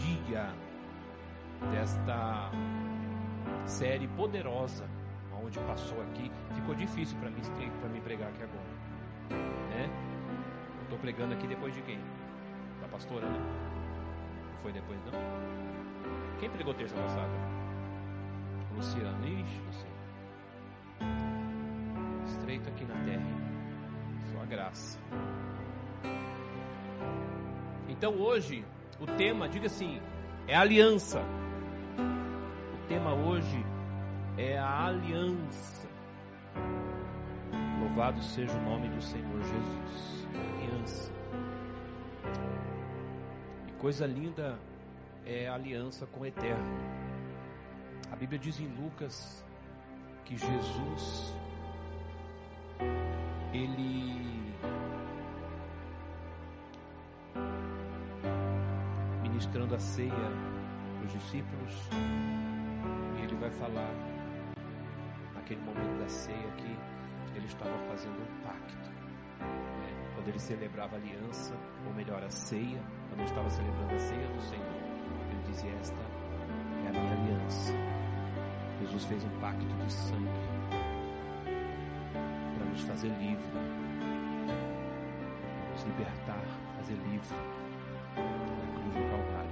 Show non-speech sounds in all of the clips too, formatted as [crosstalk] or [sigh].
dia desta série poderosa, onde passou aqui. Ficou difícil para mim, para mim pregar aqui agora, né? Eu estou pregando aqui depois de quem? Da pastora, né? Não foi depois não? Quem pregou terça passada? Luciano. Ixi. Estreito aqui na terra. Sua graça. Então hoje, o tema, diga assim, é aliança. O tema hoje é a aliança. Louvado seja o nome do Senhor Jesus. Aliança. E coisa linda é a aliança com o Eterno. A Bíblia diz em Lucas que Jesus ele ministrando a ceia para os discípulos, e ele vai falar naquele momento da ceia que ele estava fazendo um pacto. Né? Quando ele celebrava a aliança, ou melhor, a ceia, quando ele estava celebrando a ceia do Senhor, ele dizia: Esta é a aliança. Jesus fez um pacto de sangue para nos fazer livre, nos libertar, fazer livre na cruz do Calvário.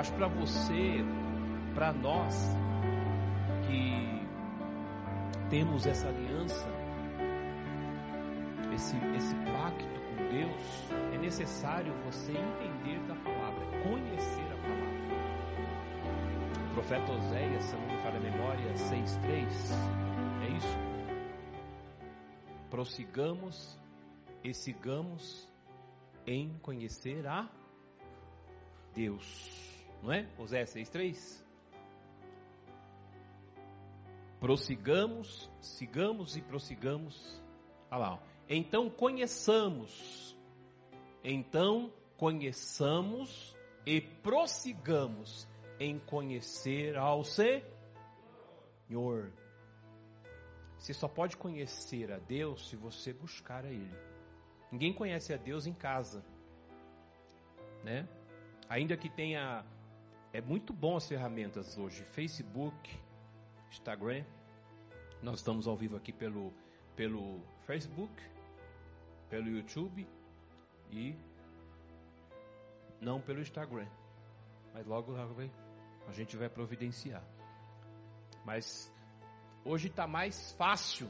Mas para você, para nós que temos essa aliança, esse, esse pacto com Deus, é necessário você entender da palavra, conhecer a palavra. O profeta Oséias, se não me falha a memória, 6,3, é isso? Prossigamos e sigamos em conhecer a Deus. Não é? Oséias 6,3? Prossigamos, sigamos e prossigamos. Olha lá. Ó. Então conheçamos. Então conheçamos e prossigamos em conhecer ao Senhor. Você só pode conhecer a Deus se você buscar a Ele. Ninguém conhece a Deus em casa, né? Ainda que tenha, é muito bom as ferramentas hoje, Facebook, Instagram. Nós estamos ao vivo aqui pelo pelo Facebook, pelo YouTube e não pelo Instagram. Mas logo a gente vai providenciar. Mas hoje está mais fácil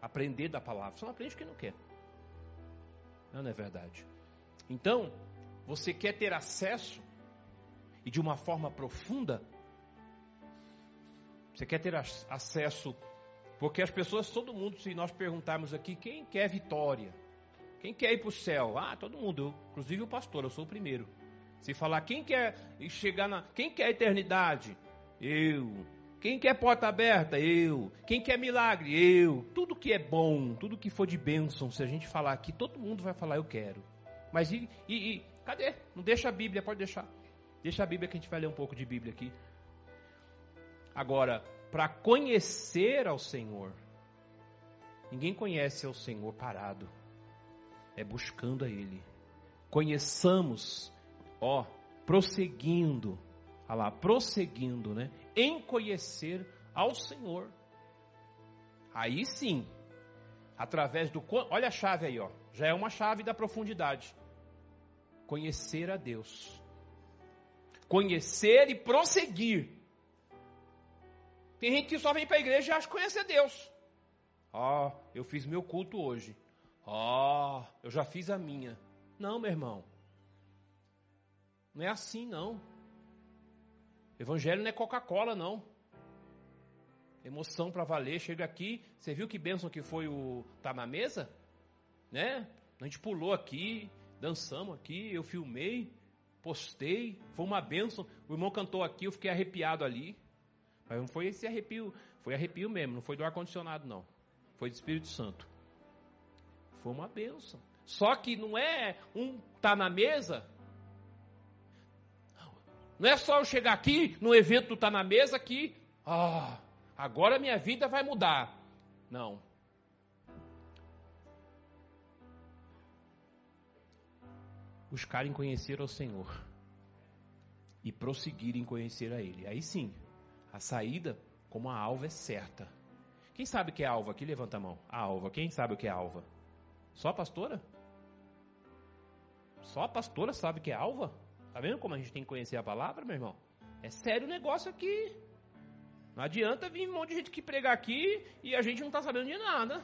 aprender da palavra. Só não aprende quem não quer. Não, não é verdade. Então, você quer ter acesso e de uma forma profunda? Você quer ter acesso? Porque as pessoas, todo mundo, se nós perguntarmos aqui, quem quer vitória? Quem quer ir para o céu? Ah, todo mundo, eu, inclusive o pastor, eu sou o primeiro. Se falar quem quer chegar na. Quem quer eternidade? Eu. Quem quer porta aberta? Eu. Quem quer milagre? Eu. Tudo que é bom, tudo que for de bênção, se a gente falar aqui, todo mundo vai falar eu quero. Mas e, e, e cadê? Não deixa a Bíblia, pode deixar. Deixa a Bíblia que a gente vai ler um pouco de Bíblia aqui. Agora, para conhecer ao Senhor, ninguém conhece ao Senhor parado. É buscando a Ele. Conheçamos, ó, prosseguindo, olha lá, prosseguindo, né? Em conhecer ao Senhor. Aí sim, através do. Olha a chave aí, ó. Já é uma chave da profundidade. Conhecer a Deus. Conhecer e prosseguir. Tem gente que só vem para a igreja e acha que conhece a Deus. Oh, eu fiz meu culto hoje. Oh, eu já fiz a minha. Não, meu irmão. Não é assim, não. Evangelho não é Coca-Cola, não. Emoção para valer. Chega aqui, você viu que bênção que foi o tá na mesa? Né? A gente pulou aqui, dançamos aqui, eu filmei, postei, foi uma bênção. O irmão cantou aqui, eu fiquei arrepiado ali. Mas não foi esse arrepio, foi arrepio mesmo, não foi do ar-condicionado, não. Foi do Espírito Santo. Foi uma bênção. Só que não é um tá na mesa Não é só eu chegar aqui no evento tá na mesa que, ah, agora minha vida vai mudar. Não. Buscarem conhecer o Senhor e prosseguirem conhecer a Ele. Aí sim, a saída como a alva é certa. Quem sabe o que é alva aqui? Levanta a mão. A alva. Quem sabe o que é alva? Só a pastora? Só a pastora sabe que é alva? Tá vendo como a gente tem que conhecer a palavra, meu irmão? É sério o negócio aqui. Não adianta vir um monte de gente que pregar aqui e a gente não está sabendo de nada.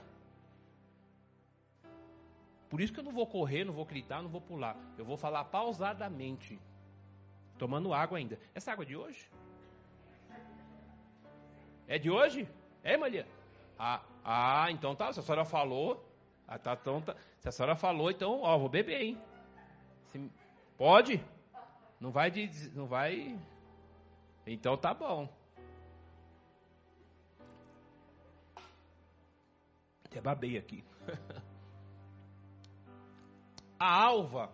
Por isso que eu não vou correr, não vou gritar, não vou pular. Eu vou falar pausadamente. Tomando água ainda. Essa água é de hoje? É de hoje? É, Maria? Ah, ah, então tá. Se a senhora falou. Ah, tá, então, tá. Se a senhora falou, então, ó, vou beber, hein? Se, pode? Não vai não vai. Então tá bom. Até babei aqui. [laughs] A alva,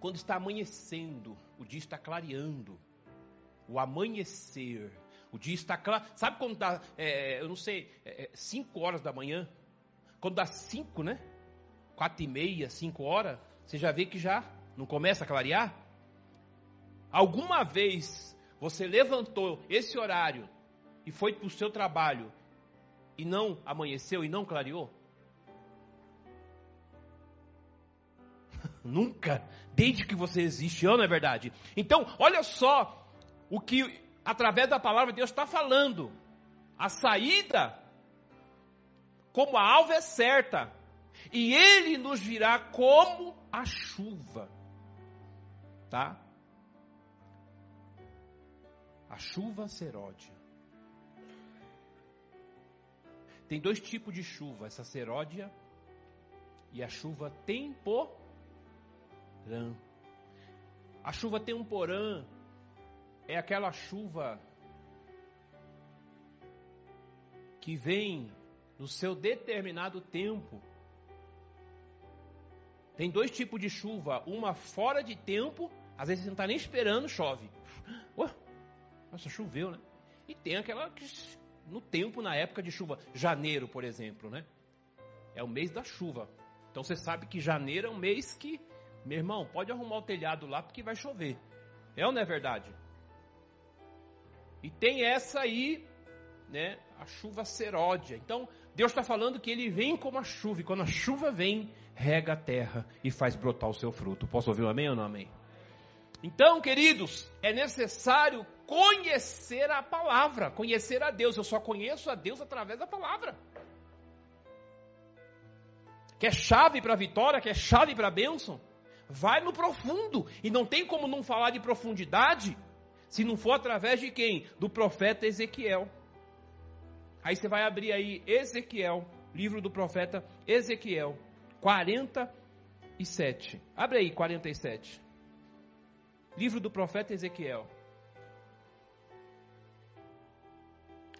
quando está amanhecendo, o dia está clareando. O amanhecer, o dia está claro. Sabe quando dá, é, eu não sei, 5 é, é horas da manhã? Quando dá 5, né? 4 e meia, 5 horas, você já vê que já não começa a clarear? Alguma vez você levantou esse horário e foi para o seu trabalho e não amanheceu e não clareou? Nunca, desde que você existe, não é verdade? Então, olha só o que, através da palavra de Deus, está falando. A saída, como a alva é certa, e ele nos virá como a chuva. Tá? A chuva seródia. Tem dois tipos de chuva, essa seródia e a chuva A chuva temporã é aquela chuva que vem no seu determinado tempo. Tem dois tipos de chuva, uma fora de tempo, às vezes você não está nem esperando, chove. Ué, nossa, choveu, né? E tem aquela que no tempo, na época de chuva, janeiro, por exemplo, né? É o mês da chuva. Então você sabe que janeiro é um mês que, meu irmão, pode arrumar o telhado lá porque vai chover. É ou não é verdade? E tem essa aí, né? A chuva seródia. Então, Deus está falando que ele vem como a chuva. E quando a chuva vem, rega a terra e faz brotar o seu fruto. Posso ouvir um amém ou não amém? Então, queridos, é necessário conhecer a palavra, conhecer a Deus. Eu só conheço a Deus através da palavra. Quer chave para a vitória, quer chave para a bênção? Vai no profundo. E não tem como não falar de profundidade se não for através de quem? Do profeta Ezequiel. Aí você vai abrir aí Ezequiel, livro do profeta Ezequiel, 47. Abre aí 47. Livro do profeta Ezequiel.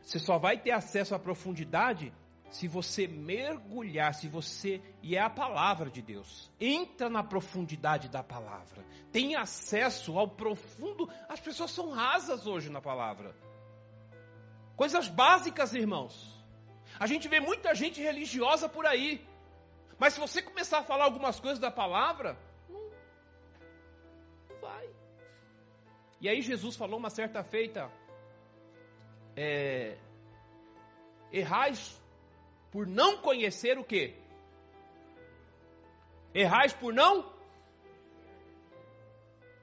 Você só vai ter acesso à profundidade se você mergulhar, se você. E é a palavra de Deus. Entra na profundidade da palavra. Tem acesso ao profundo. As pessoas são rasas hoje na palavra. Coisas básicas, irmãos. A gente vê muita gente religiosa por aí. Mas se você começar a falar algumas coisas da palavra, não, não vai. E aí Jesus falou uma certa feita, é, errais por não conhecer o que? Errais por não?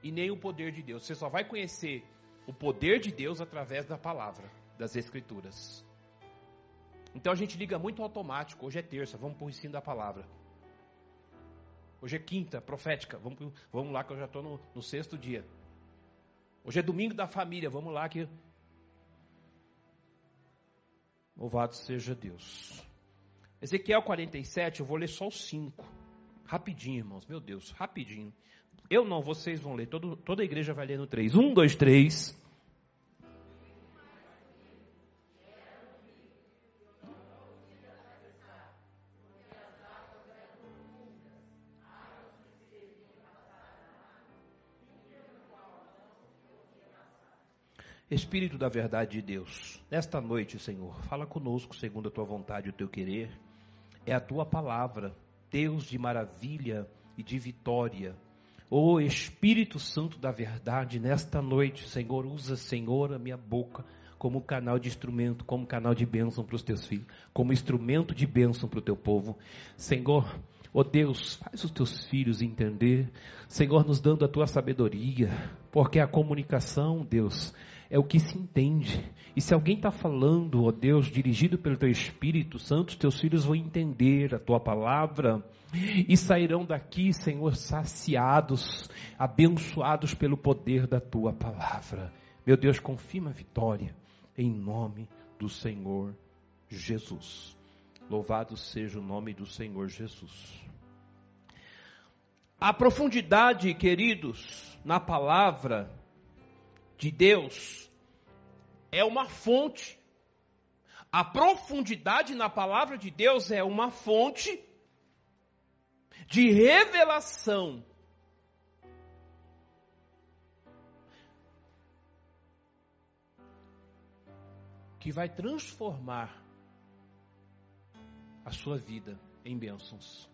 E nem o poder de Deus. Você só vai conhecer o poder de Deus através da palavra, das Escrituras. Então a gente liga muito automático. Hoje é terça, vamos para o ensino da palavra. Hoje é quinta, profética. Vamos, vamos lá que eu já estou no, no sexto dia. Hoje é domingo da família, vamos lá que. Louvado seja Deus. Ezequiel 47, eu vou ler só os 5. Rapidinho, irmãos, meu Deus, rapidinho. Eu não, vocês vão ler, todo, toda a igreja vai ler no 3. 1, 2, 3. Espírito da verdade de Deus, nesta noite, Senhor, fala conosco segundo a tua vontade e o teu querer. É a tua palavra, Deus de maravilha e de vitória. Ó oh, Espírito Santo da verdade, nesta noite, Senhor, usa, Senhor, a minha boca como canal de instrumento, como canal de bênção para os teus filhos, como instrumento de bênção para o teu povo. Senhor, ó oh Deus, faz os teus filhos entender, Senhor, nos dando a tua sabedoria, porque a comunicação, Deus, é o que se entende. E se alguém está falando, ó Deus, dirigido pelo Teu Espírito Santo, Teus filhos vão entender a Tua palavra e sairão daqui, Senhor, saciados, abençoados pelo poder da Tua palavra. Meu Deus, confirma a vitória em nome do Senhor Jesus. Louvado seja o nome do Senhor Jesus. A profundidade, queridos, na palavra de Deus é uma fonte. A profundidade na palavra de Deus é uma fonte de revelação. Que vai transformar a sua vida em bênçãos.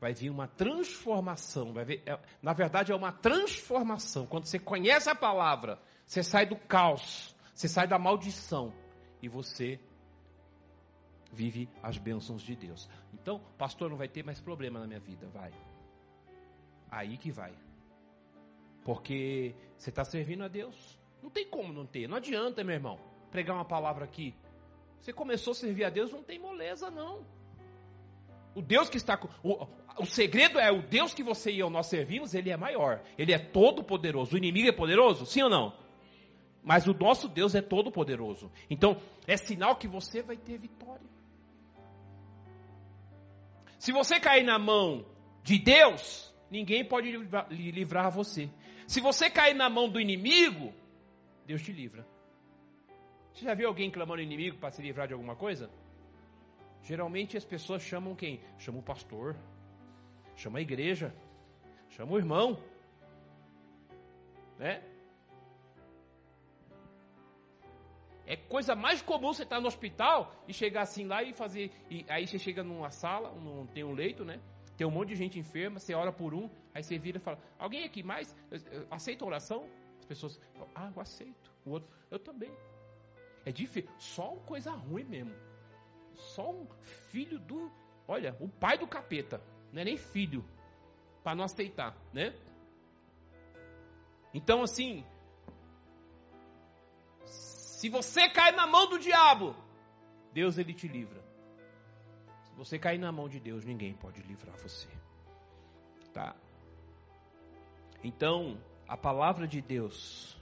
Vai vir uma transformação. Vai ver, é, na verdade, é uma transformação. Quando você conhece a palavra, você sai do caos, você sai da maldição e você vive as bênçãos de Deus. Então, pastor, não vai ter mais problema na minha vida. Vai. Aí que vai. Porque você está servindo a Deus. Não tem como não ter. Não adianta, meu irmão, pregar uma palavra aqui. Você começou a servir a Deus, não tem moleza, não. O Deus que está. O, o segredo é o Deus que você e eu nós servimos, ele é maior. Ele é todo poderoso. O inimigo é poderoso? Sim ou não? Mas o nosso Deus é todo poderoso. Então, é sinal que você vai ter vitória. Se você cair na mão de Deus, ninguém pode livrar, livrar você. Se você cair na mão do inimigo, Deus te livra. Você já viu alguém clamando inimigo para se livrar de alguma coisa? Geralmente as pessoas chamam quem? Chamam o pastor, chama a igreja, chama o irmão, né? É coisa mais comum você estar tá no hospital e chegar assim lá e fazer. E aí você chega numa sala, num, tem um leito, né? Tem um monte de gente enferma, você ora por um, aí você vira e fala: Alguém aqui mais? Aceita a oração? As pessoas Ah, eu aceito. O outro, eu também. É difícil. Só coisa ruim mesmo só um filho do. Olha, o pai do capeta. Não é nem filho. Para não aceitar, né? Então, assim. Se você cai na mão do diabo, Deus ele te livra. Se você cair na mão de Deus, ninguém pode livrar você. Tá? Então, a palavra de Deus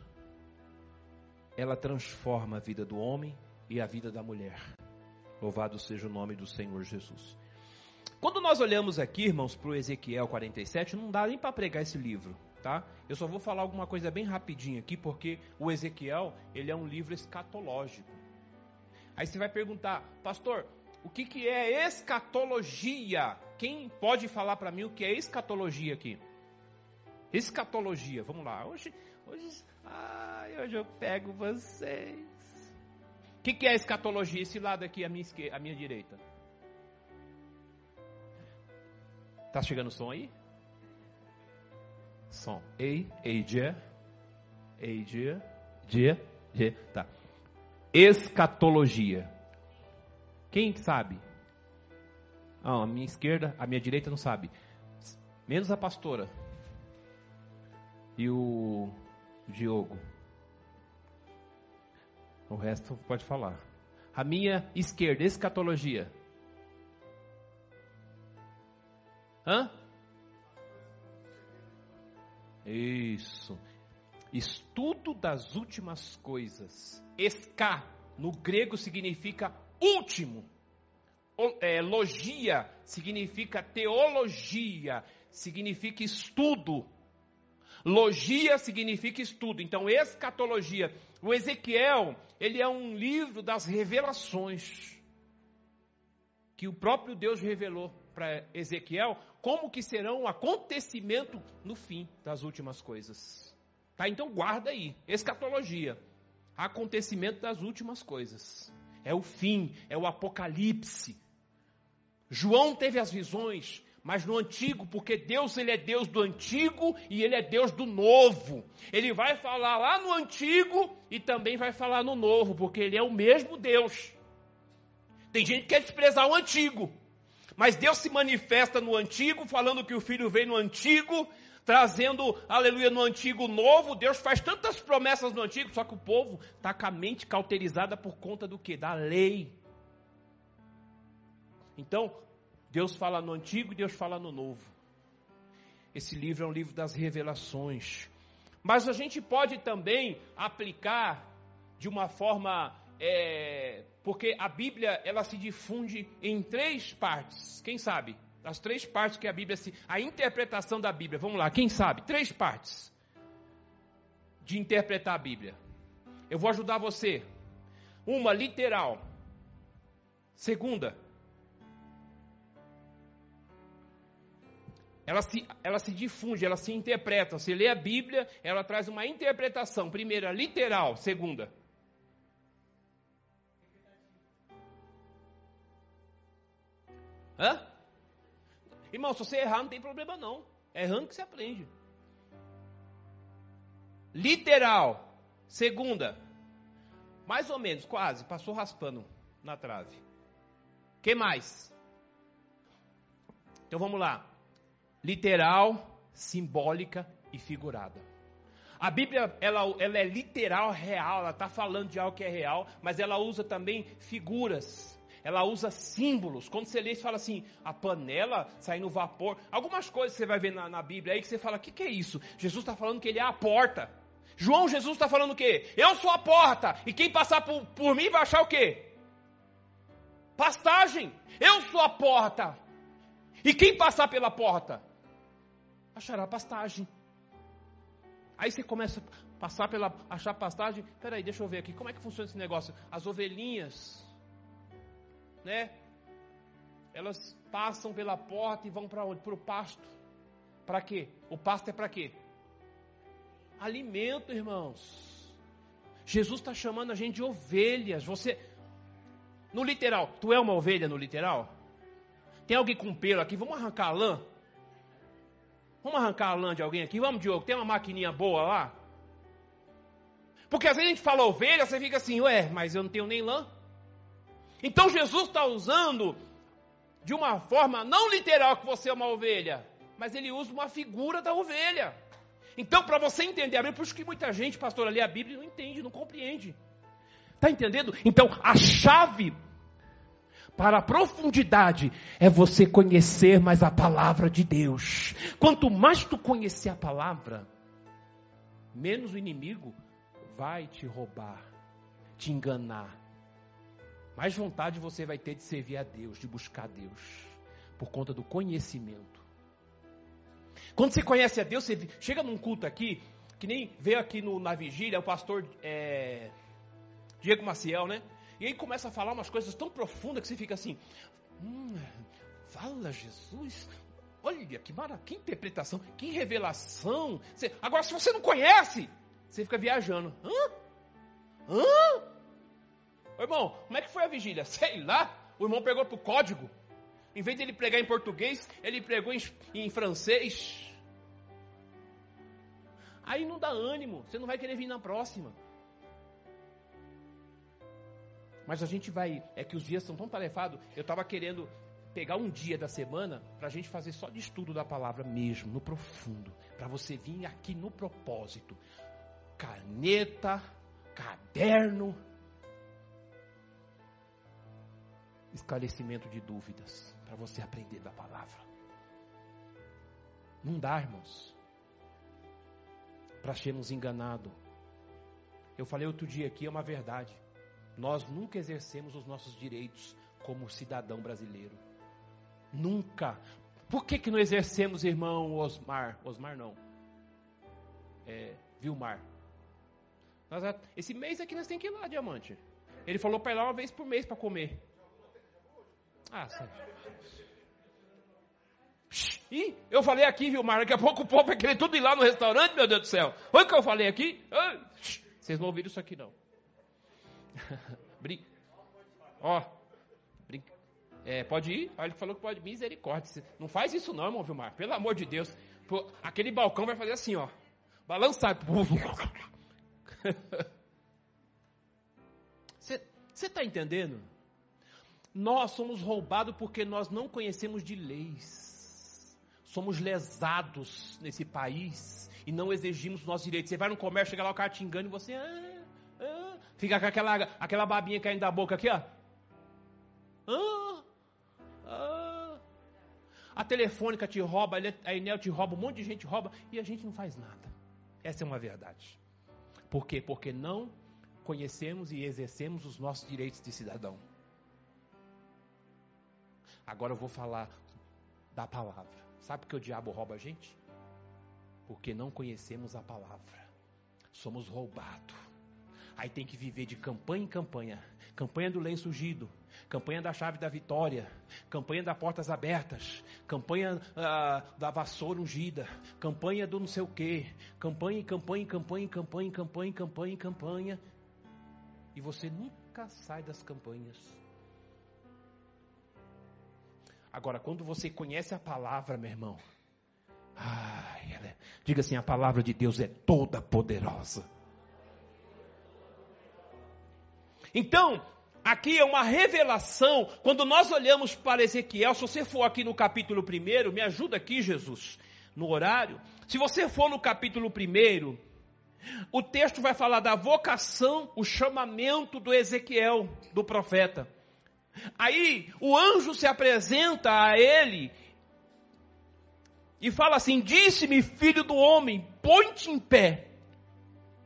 ela transforma a vida do homem e a vida da mulher. Louvado seja o nome do Senhor Jesus. Quando nós olhamos aqui, irmãos, para o Ezequiel 47, não dá nem para pregar esse livro, tá? Eu só vou falar alguma coisa bem rapidinho aqui, porque o Ezequiel, ele é um livro escatológico. Aí você vai perguntar, pastor, o que, que é escatologia? Quem pode falar para mim o que é escatologia aqui? Escatologia, vamos lá. Hoje, hoje, ai, hoje eu pego vocês. O que, que, é escatologia? Esse lado aqui, a minha, esquerda, a minha direita. Tá chegando o som aí? Som. Ei, ei, dia. Ei, dia. Dia, dia. Tá. Escatologia. Quem sabe? Ah, a minha esquerda, a minha direita não sabe. Menos a pastora. E o Diogo. O resto pode falar. A minha esquerda, escatologia. Hã? Isso. Estudo das últimas coisas. Esca, no grego, significa último. É, logia significa teologia, significa estudo. Logia significa estudo. Então, escatologia. O Ezequiel, ele é um livro das revelações. Que o próprio Deus revelou para Ezequiel como que será um acontecimento no fim das últimas coisas. Tá? Então guarda aí, escatologia. acontecimento das últimas coisas. É o fim, é o apocalipse. João teve as visões, mas no antigo, porque Deus ele é Deus do antigo e ele é Deus do novo. Ele vai falar lá no antigo e também vai falar no novo, porque ele é o mesmo Deus. Tem gente que quer desprezar o antigo, mas Deus se manifesta no antigo, falando que o filho veio no antigo, trazendo, aleluia, no antigo novo. Deus faz tantas promessas no antigo, só que o povo está com a mente cauterizada por conta do que? Da lei. Então, Deus fala no antigo e Deus fala no novo. Esse livro é um livro das revelações. Mas a gente pode também aplicar de uma forma. É, porque a Bíblia ela se difunde em três partes. Quem sabe? As três partes que a Bíblia se. A interpretação da Bíblia. Vamos lá, quem sabe? Três partes de interpretar a Bíblia. Eu vou ajudar você. Uma, literal. Segunda, ela se, ela se difunde, ela se interpreta. Você lê a Bíblia, ela traz uma interpretação. Primeira, literal. Segunda, Hã? Irmão, se você errar, não tem problema não. É errando que você aprende. Literal. Segunda. Mais ou menos, quase. Passou raspando na trave. que mais? Então vamos lá. Literal, simbólica e figurada. A Bíblia, ela, ela é literal, real, ela está falando de algo que é real, mas ela usa também figuras ela usa símbolos. Quando você lê, você fala assim, a panela sai no vapor. Algumas coisas você vai ver na, na Bíblia aí que você fala, o que, que é isso? Jesus está falando que ele é a porta. João Jesus está falando o quê? Eu sou a porta. E quem passar por, por mim vai achar o quê? Pastagem. Eu sou a porta. E quem passar pela porta? Achará pastagem. Aí você começa a passar pela achar pastagem. Peraí, deixa eu ver aqui. Como é que funciona esse negócio? As ovelhinhas né? Elas passam pela porta e vão para onde? Para o pasto. Para quê? O pasto é para quê? Alimento, irmãos. Jesus está chamando a gente de ovelhas. Você, no literal, tu é uma ovelha no literal? Tem alguém com pelo aqui? Vamos arrancar a lã? Vamos arrancar a lã de alguém aqui? Vamos, Diogo, tem uma maquininha boa lá? Porque às vezes a gente fala ovelha, você fica assim, ué, mas eu não tenho nem lã. Então Jesus está usando de uma forma não literal que você é uma ovelha, mas ele usa uma figura da ovelha. Então, para você entender a Bíblia, por isso que muita gente, pastor, lê a Bíblia e não entende, não compreende. Está entendendo? Então, a chave para a profundidade é você conhecer mais a palavra de Deus. Quanto mais tu conhecer a palavra, menos o inimigo vai te roubar, te enganar, mais vontade você vai ter de servir a Deus, de buscar a Deus, por conta do conhecimento. Quando você conhece a Deus, você chega num culto aqui, que nem veio aqui no, na vigília, o pastor é, Diego Maciel, né? E aí começa a falar umas coisas tão profundas que você fica assim, hum, fala Jesus, olha que maravilha, que interpretação, que revelação. Você, agora, se você não conhece, você fica viajando. Hã? Hã? Ô, irmão, como é que foi a vigília? [laughs] Sei lá. O irmão pegou pro código. Em vez de ele pregar em português, ele pregou em, em francês. Aí não dá ânimo. Você não vai querer vir na próxima. Mas a gente vai. É que os dias são tão tarefados. Eu estava querendo pegar um dia da semana para a gente fazer só de estudo da palavra mesmo, no profundo. Para você vir aqui no propósito. Caneta, caderno esclarecimento de dúvidas para você aprender da palavra. Não dá, irmãos, para sermos enganados. Eu falei outro dia aqui, é uma verdade. Nós nunca exercemos os nossos direitos como cidadão brasileiro. Nunca. Por que, que não exercemos, irmão Osmar? Osmar não. É, Vilmar. Nós, esse mês aqui nós temos que ir lá, diamante. Ele falou para ir lá uma vez por mês para comer. Ah, sim. Ih, eu falei aqui, viu, Mar? Daqui a pouco o povo vai querer tudo ir lá no restaurante, meu Deus do céu. Olha o que eu falei aqui. Vocês não ouviram isso aqui, não. [laughs] Brin... Ó, brin... é, pode ir? Olha, ele falou que pode. Misericórdia. Não faz isso não, irmão Vilmar. Pelo amor de Deus. Pô, aquele balcão vai fazer assim, ó. Balançar. [laughs] Você está entendendo? Nós somos roubados porque nós não conhecemos de leis. Somos lesados nesse país e não exigimos nossos direitos. Você vai no comércio, chega lá o cara te engana e você. Ah, fica com aquela, aquela babinha caindo da boca aqui, ó. Ah, ah. A telefônica te rouba, a Enel te rouba, um monte de gente rouba e a gente não faz nada. Essa é uma verdade. Por quê? Porque não conhecemos e exercemos os nossos direitos de cidadão. Agora eu vou falar da palavra. Sabe por que o diabo rouba a gente? Porque não conhecemos a palavra. Somos roubados. Aí tem que viver de campanha em campanha. Campanha do lenço ungido, campanha da chave da vitória, campanha das portas abertas, campanha ah, da vassoura ungida, campanha do não sei o quê, campanha, campanha, campanha, campanha, campanha, campanha, campanha, e você nunca sai das campanhas. Agora, quando você conhece a palavra, meu irmão, ai, é, diga assim: a palavra de Deus é toda poderosa. Então, aqui é uma revelação. Quando nós olhamos para Ezequiel, se você for aqui no capítulo 1, me ajuda aqui, Jesus, no horário. Se você for no capítulo 1, o texto vai falar da vocação, o chamamento do Ezequiel, do profeta. Aí o anjo se apresenta a ele e fala assim: Disse-me, filho do homem, põe-te em pé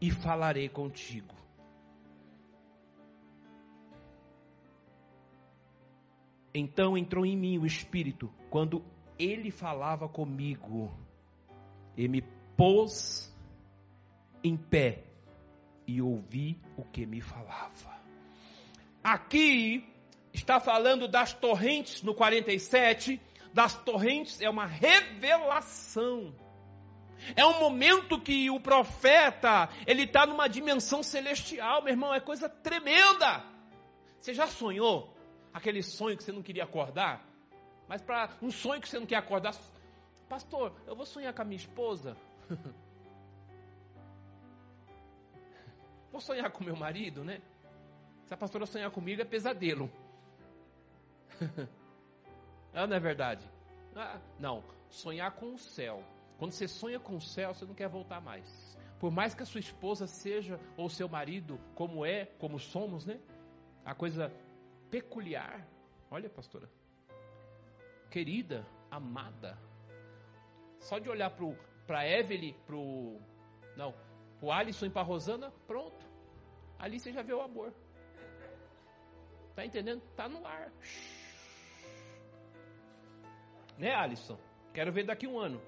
e falarei contigo. Então entrou em mim o Espírito, quando ele falava comigo, e me pôs em pé e ouvi o que me falava. Aqui está falando das torrentes no 47, das torrentes é uma revelação. É um momento que o profeta, ele está numa dimensão celestial, meu irmão, é coisa tremenda. Você já sonhou aquele sonho que você não queria acordar? Mas para um sonho que você não quer acordar, pastor, eu vou sonhar com a minha esposa. [laughs] Vou sonhar com meu marido, né? Se a pastora sonhar comigo é pesadelo. [laughs] ah, não é verdade? Ah, não, sonhar com o céu. Quando você sonha com o céu, você não quer voltar mais. Por mais que a sua esposa seja, ou seu marido, como é, como somos, né? A coisa peculiar. Olha, pastora. Querida, amada. Só de olhar para Evelyn, para o. Não, o Alisson e para Rosana, pronto. Ali você já vê o amor. Tá entendendo? Tá no ar. Né, Alisson? Quero ver daqui um ano.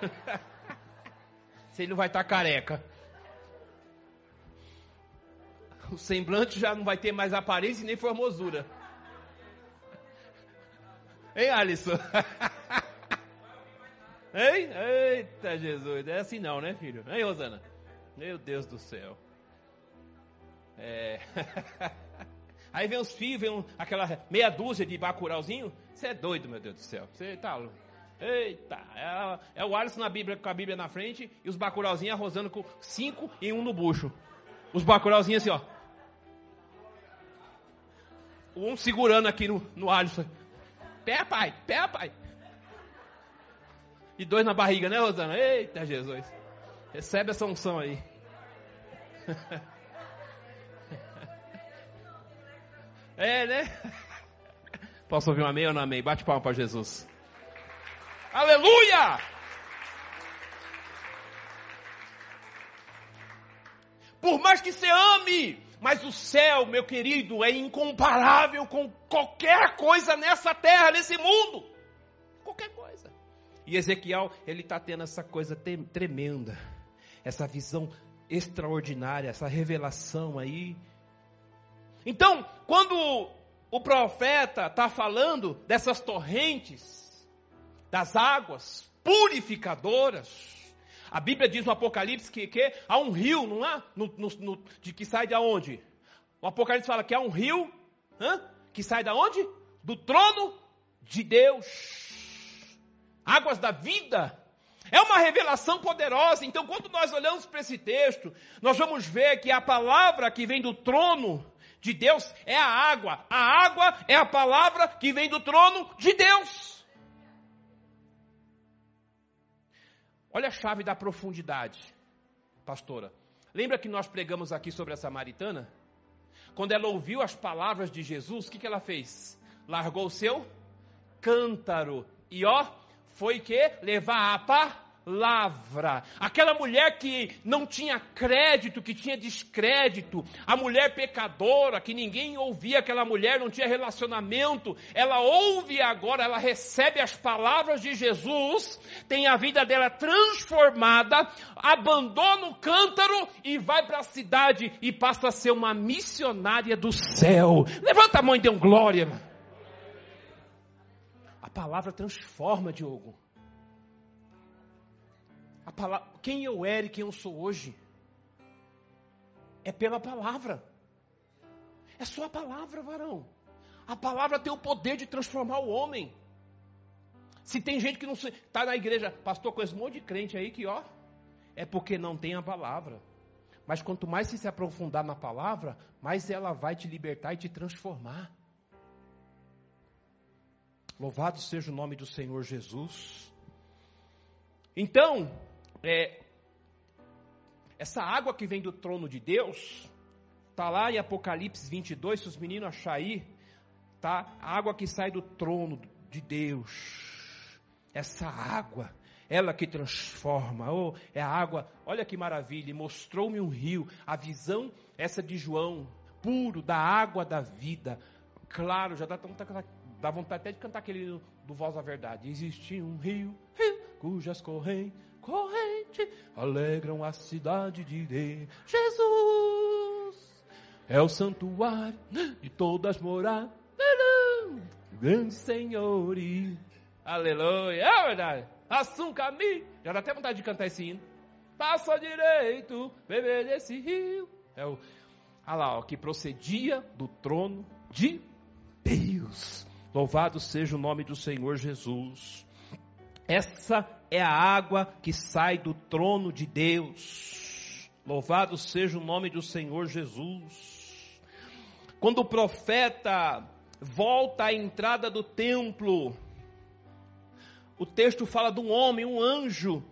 [laughs] Se ele não vai estar tá careca. O semblante já não vai ter mais aparência nem formosura. Hein, Alisson? [laughs] Hein? Eita Jesus, é assim não, né, filho? Hein, Rosana? Meu Deus do céu. É. [laughs] Aí vem os filhos, vem um, aquela meia dúzia de bacurauzinho. Você é doido, meu Deus do céu. Você tá Eita, é, é, o Alisson na Bíblia, com a Bíblia na frente e os bacurauzinhos arrosando com cinco e um no bucho. Os bacurauzinhos assim, ó. Um segurando aqui no, no Alisson. Pé, pai, pé, pai. E dois na barriga, né, Rosana? Eita, Jesus. Recebe essa unção aí. [laughs] é, né? [laughs] Posso ouvir um amém ou não amém? Bate palma para Jesus. Aleluia! Por mais que você ame, mas o céu, meu querido, é incomparável com qualquer coisa nessa terra, nesse mundo. Qualquer coisa. E Ezequiel, ele está tendo essa coisa tremenda, essa visão extraordinária, essa revelação aí. Então, quando o profeta está falando dessas torrentes, das águas purificadoras, a Bíblia diz no Apocalipse que, que há um rio, não há? No, no, no, de que sai de onde? O Apocalipse fala que é um rio hã? que sai da onde? Do trono de Deus. Águas da vida. É uma revelação poderosa. Então, quando nós olhamos para esse texto, nós vamos ver que a palavra que vem do trono de Deus é a água. A água é a palavra que vem do trono de Deus. Olha a chave da profundidade, pastora. Lembra que nós pregamos aqui sobre a samaritana? Quando ela ouviu as palavras de Jesus, o que, que ela fez? Largou o seu cântaro e ó, foi que levar a pá lavra. Aquela mulher que não tinha crédito, que tinha descrédito, a mulher pecadora, que ninguém ouvia aquela mulher, não tinha relacionamento, ela ouve agora, ela recebe as palavras de Jesus, tem a vida dela transformada, abandona o cântaro e vai para a cidade e passa a ser uma missionária do céu. Levanta a mão e dê um glória. A palavra transforma, Diogo palavra, quem eu era e quem eu sou hoje é pela palavra. É só a palavra, varão. A palavra tem o poder de transformar o homem. Se tem gente que não está na igreja, pastor, com esse monte de crente aí que, ó, é porque não tem a palavra. Mas quanto mais se aprofundar na palavra, mais ela vai te libertar e te transformar. Louvado seja o nome do Senhor Jesus. Então, é, essa água que vem do trono de Deus, está lá em Apocalipse 22, se os meninos acharem tá? A água que sai do trono de Deus. Essa água, ela que transforma, oh, é a água, olha que maravilha, mostrou-me um rio, a visão essa de João, puro, da água da vida, claro, já dá, dá vontade até de cantar aquele do Voz da Verdade, existe um rio, rio cujas correntes corrente alegram a cidade de. Jesus é o santuário de todas moradas, grande Senhor. Aleluia, é verdade. Assum caminho. Já dá até vontade de cantar esse hino. Passa direito, beber desse rio. É o, olha lá, ó, que procedia do trono de Deus. Louvado seja o nome do Senhor Jesus. Essa é a água que sai do trono de Deus. Louvado seja o nome do Senhor Jesus. Quando o profeta volta à entrada do templo, o texto fala de um homem, um anjo,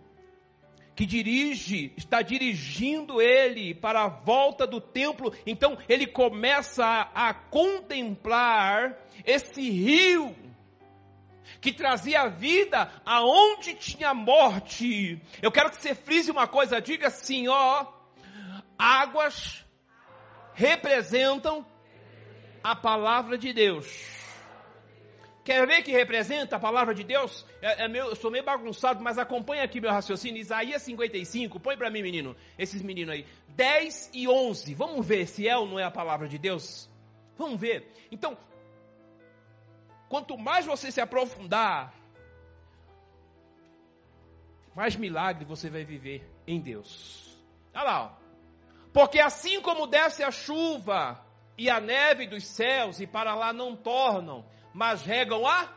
que dirige, está dirigindo ele para a volta do templo. Então ele começa a, a contemplar esse rio que trazia vida aonde tinha morte. Eu quero que você frise uma coisa, diga assim, ó, águas representam a palavra de Deus. Quer ver que representa a palavra de Deus? É, é meu, eu sou meio bagunçado, mas acompanha aqui meu raciocínio. Isaías 55, põe para mim, menino, esses meninos aí. 10 e 11, vamos ver se é ou não é a palavra de Deus? Vamos ver. Então, Quanto mais você se aprofundar, mais milagre você vai viver em Deus. Olha lá, ó. porque assim como desce a chuva e a neve dos céus e para lá não tornam, mas regam a,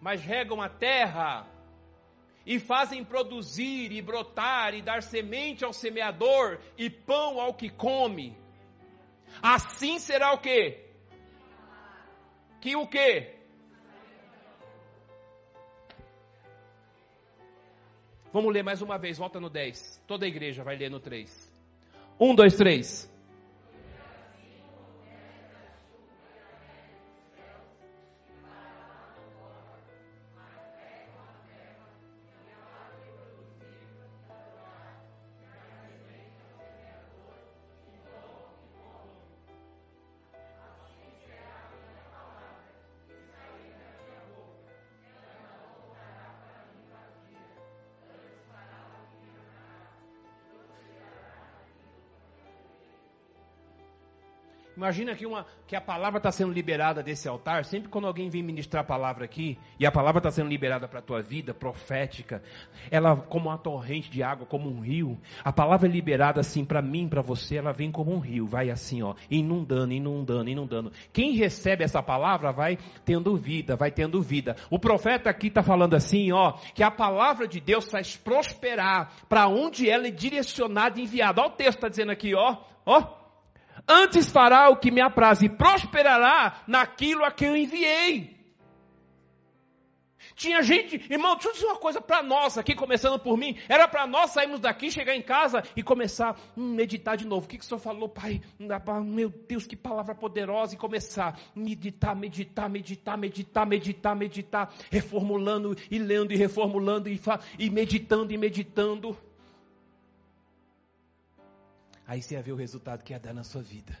mas regam a terra e fazem produzir e brotar e dar semente ao semeador e pão ao que come. Assim será o que? Que o quê? Vamos ler mais uma vez, volta no 10. Toda a igreja vai ler no 3. 1, 2, 3. Imagina que, uma, que a palavra está sendo liberada desse altar. Sempre quando alguém vem ministrar a palavra aqui, e a palavra está sendo liberada para a tua vida, profética, ela como uma torrente de água, como um rio. A palavra é liberada assim para mim, para você, ela vem como um rio, vai assim, ó, inundando, inundando, inundando. Quem recebe essa palavra vai tendo vida, vai tendo vida. O profeta aqui está falando assim, ó, que a palavra de Deus faz prosperar para onde ela é direcionada e enviada. Olha o texto está dizendo aqui, ó, ó. Antes fará o que me apraz e prosperará naquilo a quem eu enviei. Tinha gente, irmão, deixa eu dizer uma coisa para nós aqui, começando por mim. Era para nós sairmos daqui, chegar em casa e começar a hum, meditar de novo. O que, que o senhor falou, pai? Meu Deus, que palavra poderosa! E começar a meditar, meditar, meditar, meditar, meditar, meditar, reformulando e lendo e reformulando e, e meditando e meditando. Aí você ia ver o resultado que ia dar na sua vida.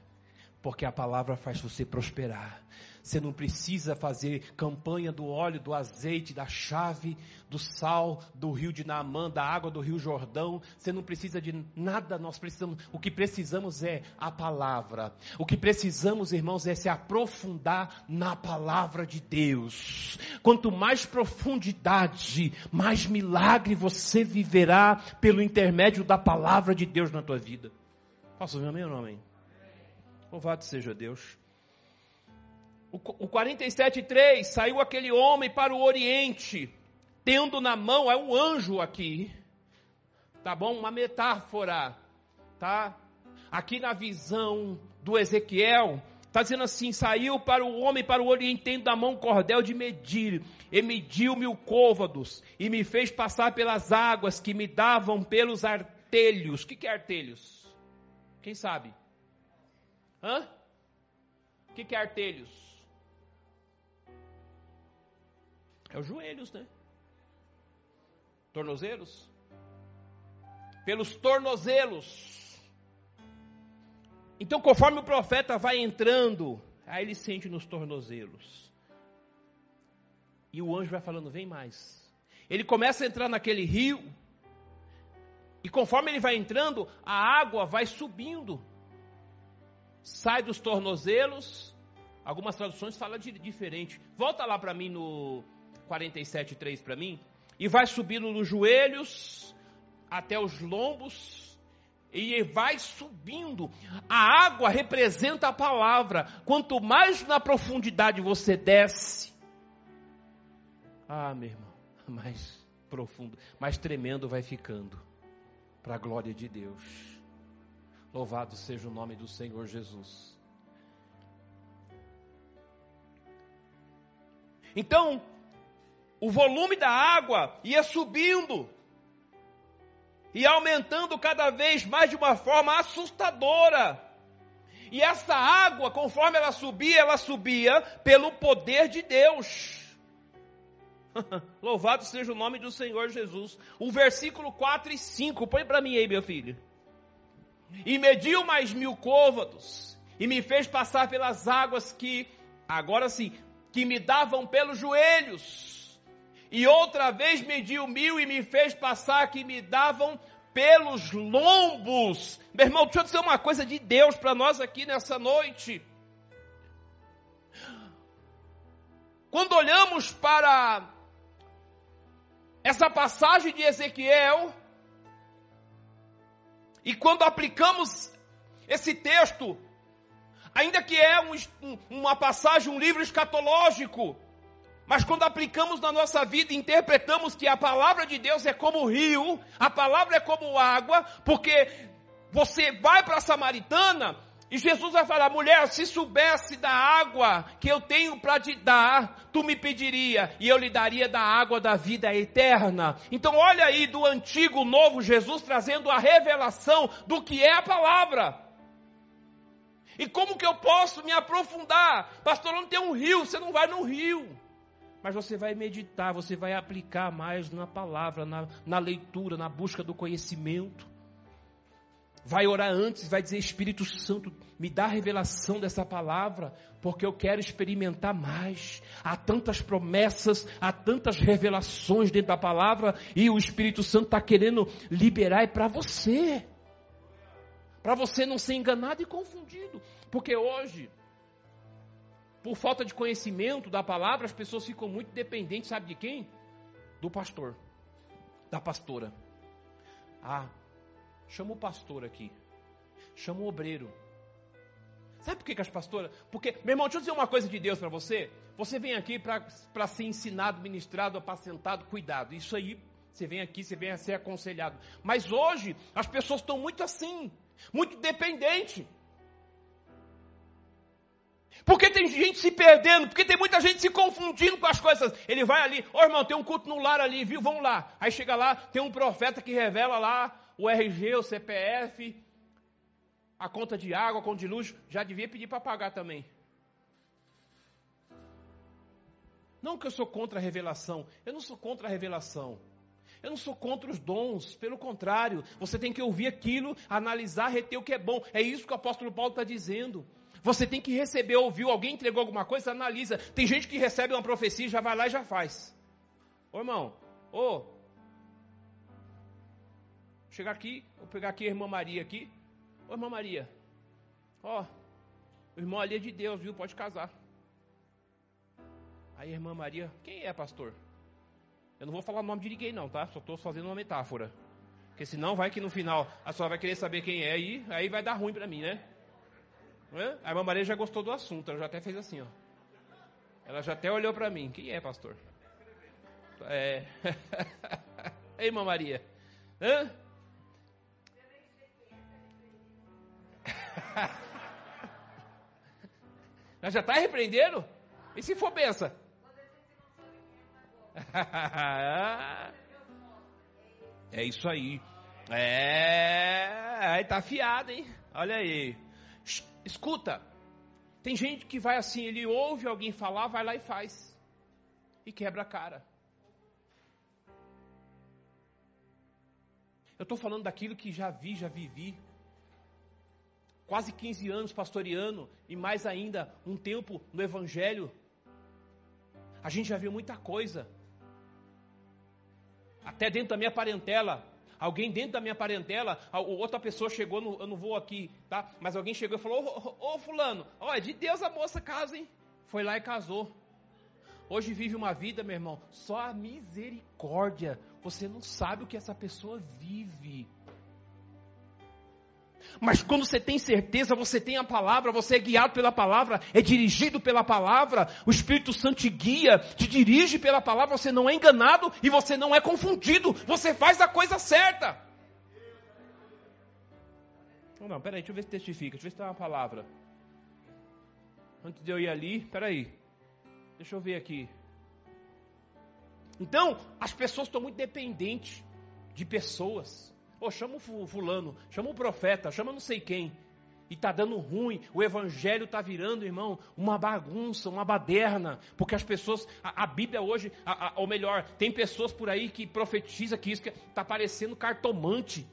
Porque a palavra faz você prosperar. Você não precisa fazer campanha do óleo, do azeite, da chave, do sal, do rio de Naamã, da água do rio Jordão. Você não precisa de nada, nós precisamos. O que precisamos é a palavra. O que precisamos, irmãos, é se aprofundar na palavra de Deus. Quanto mais profundidade, mais milagre você viverá pelo intermédio da palavra de Deus na tua vida. Posso ouvir amém ou não amém? Louvado seja Deus. O, o 47,3 saiu aquele homem para o Oriente, tendo na mão, é um anjo aqui, tá bom? Uma metáfora, tá? Aqui na visão do Ezequiel, está dizendo assim: saiu para o homem para o Oriente, tendo na mão um cordel de medir, e mediu mil côvados, e me fez passar pelas águas que me davam pelos artelhos. O que, que é artelhos? Quem sabe? Hã? O que, que é artelhos? É os joelhos, né? Tornozelos? Pelos tornozelos. Então, conforme o profeta vai entrando, aí ele sente nos tornozelos. E o anjo vai falando: vem mais. Ele começa a entrar naquele rio. E conforme ele vai entrando, a água vai subindo. Sai dos tornozelos. Algumas traduções falam de diferente. Volta lá para mim no 47:3 para mim e vai subindo nos joelhos até os lombos e vai subindo. A água representa a palavra. Quanto mais na profundidade você desce, ah, meu irmão, [laughs] mais profundo, mais tremendo vai ficando para a glória de Deus. Louvado seja o nome do Senhor Jesus. Então, o volume da água ia subindo e aumentando cada vez mais de uma forma assustadora. E essa água, conforme ela subia, ela subia pelo poder de Deus. [laughs] Louvado seja o nome do Senhor Jesus. O versículo 4 e 5, põe para mim aí, meu filho. E mediu mais mil côvados, e me fez passar pelas águas que, agora sim, que me davam pelos joelhos. E outra vez mediu mil e me fez passar que me davam pelos lombos. Meu irmão, deixa eu dizer uma coisa de Deus para nós aqui nessa noite. Quando olhamos para essa passagem de Ezequiel, e quando aplicamos esse texto, ainda que é um, uma passagem, um livro escatológico, mas quando aplicamos na nossa vida, interpretamos que a palavra de Deus é como rio, a palavra é como água, porque você vai para a Samaritana e Jesus vai falar: mulher, se soubesse da água que eu tenho para te dar, tu me pediria e eu lhe daria da água da vida eterna. Então, olha aí do antigo, novo Jesus trazendo a revelação do que é a palavra. E como que eu posso me aprofundar? Pastor, não tem um rio, você não vai no rio. Mas você vai meditar, você vai aplicar mais na palavra, na, na leitura, na busca do conhecimento vai orar antes, vai dizer: Espírito Santo, me dá a revelação dessa palavra, porque eu quero experimentar mais. Há tantas promessas, há tantas revelações dentro da palavra, e o Espírito Santo está querendo liberar é para você. para você não ser enganado e confundido. Porque hoje, por falta de conhecimento da palavra, as pessoas ficam muito dependentes, sabe de quem? Do pastor, da pastora. Ah, chama o pastor aqui, chama o obreiro. Sabe por que, que as pastoras? Porque, meu irmão, deixa eu dizer uma coisa de Deus para você. Você vem aqui para ser ensinado, ministrado, apacentado, cuidado. Isso aí, você vem aqui, você vem a ser aconselhado. Mas hoje, as pessoas estão muito assim, muito dependente. Porque tem gente se perdendo, porque tem muita gente se confundindo com as coisas. Ele vai ali, ô oh, irmão, tem um culto no lar ali, viu? Vamos lá. Aí chega lá, tem um profeta que revela lá o RG, o CPF, a conta de água, a conta de luz, já devia pedir para pagar também. Não que eu sou contra a revelação, eu não sou contra a revelação. Eu não sou contra os dons, pelo contrário, você tem que ouvir aquilo, analisar, reter o que é bom. É isso que o apóstolo Paulo está dizendo. Você tem que receber, ouviu, alguém entregou alguma coisa, analisa. Tem gente que recebe uma profecia, já vai lá e já faz. Ô irmão, ô. Chegar aqui, vou pegar aqui a irmã Maria aqui. Ô irmã Maria, ó, o irmão ali é de Deus, viu? Pode casar. Aí a irmã Maria, quem é, pastor? Eu não vou falar o nome de ninguém, não, tá? Só estou fazendo uma metáfora. Porque senão vai que no final a senhora vai querer saber quem é e aí vai dar ruim para mim, né? É? A irmã Maria já gostou do assunto, ela já até fez assim, ó. Ela já até olhou para mim. Quem é, pastor? É. [laughs] Ei, irmã Maria. Hã? [laughs] Ela já está repreendendo? E se for benção? [laughs] é isso aí. É, aí tá afiado, hein? Olha aí. Escuta. Tem gente que vai assim, ele ouve alguém falar, vai lá e faz. E quebra a cara. Eu estou falando daquilo que já vi, já vivi quase 15 anos pastoreando e mais ainda um tempo no Evangelho, a gente já viu muita coisa. Até dentro da minha parentela, alguém dentro da minha parentela, outra pessoa chegou, no, eu não vou aqui, tá? Mas alguém chegou e falou: Ô, ô, fulano, ó, é de Deus a moça casa, hein? Foi lá e casou. Hoje vive uma vida, meu irmão, só a misericórdia. Você não sabe o que essa pessoa vive. Mas quando você tem certeza, você tem a palavra, você é guiado pela palavra, é dirigido pela palavra, o Espírito Santo te guia, te dirige pela palavra, você não é enganado e você não é confundido, você faz a coisa certa. Não, não, peraí, deixa eu ver se testifica, deixa eu ver se tem uma palavra. Antes de eu ir ali, peraí, deixa eu ver aqui. Então, as pessoas estão muito dependentes de pessoas. Pô, chama o fulano, chama o profeta, chama não sei quem. E está dando ruim, o evangelho está virando, irmão, uma bagunça, uma baderna, porque as pessoas, a, a Bíblia hoje, a, a, ou melhor, tem pessoas por aí que profetiza que isso está parecendo cartomante.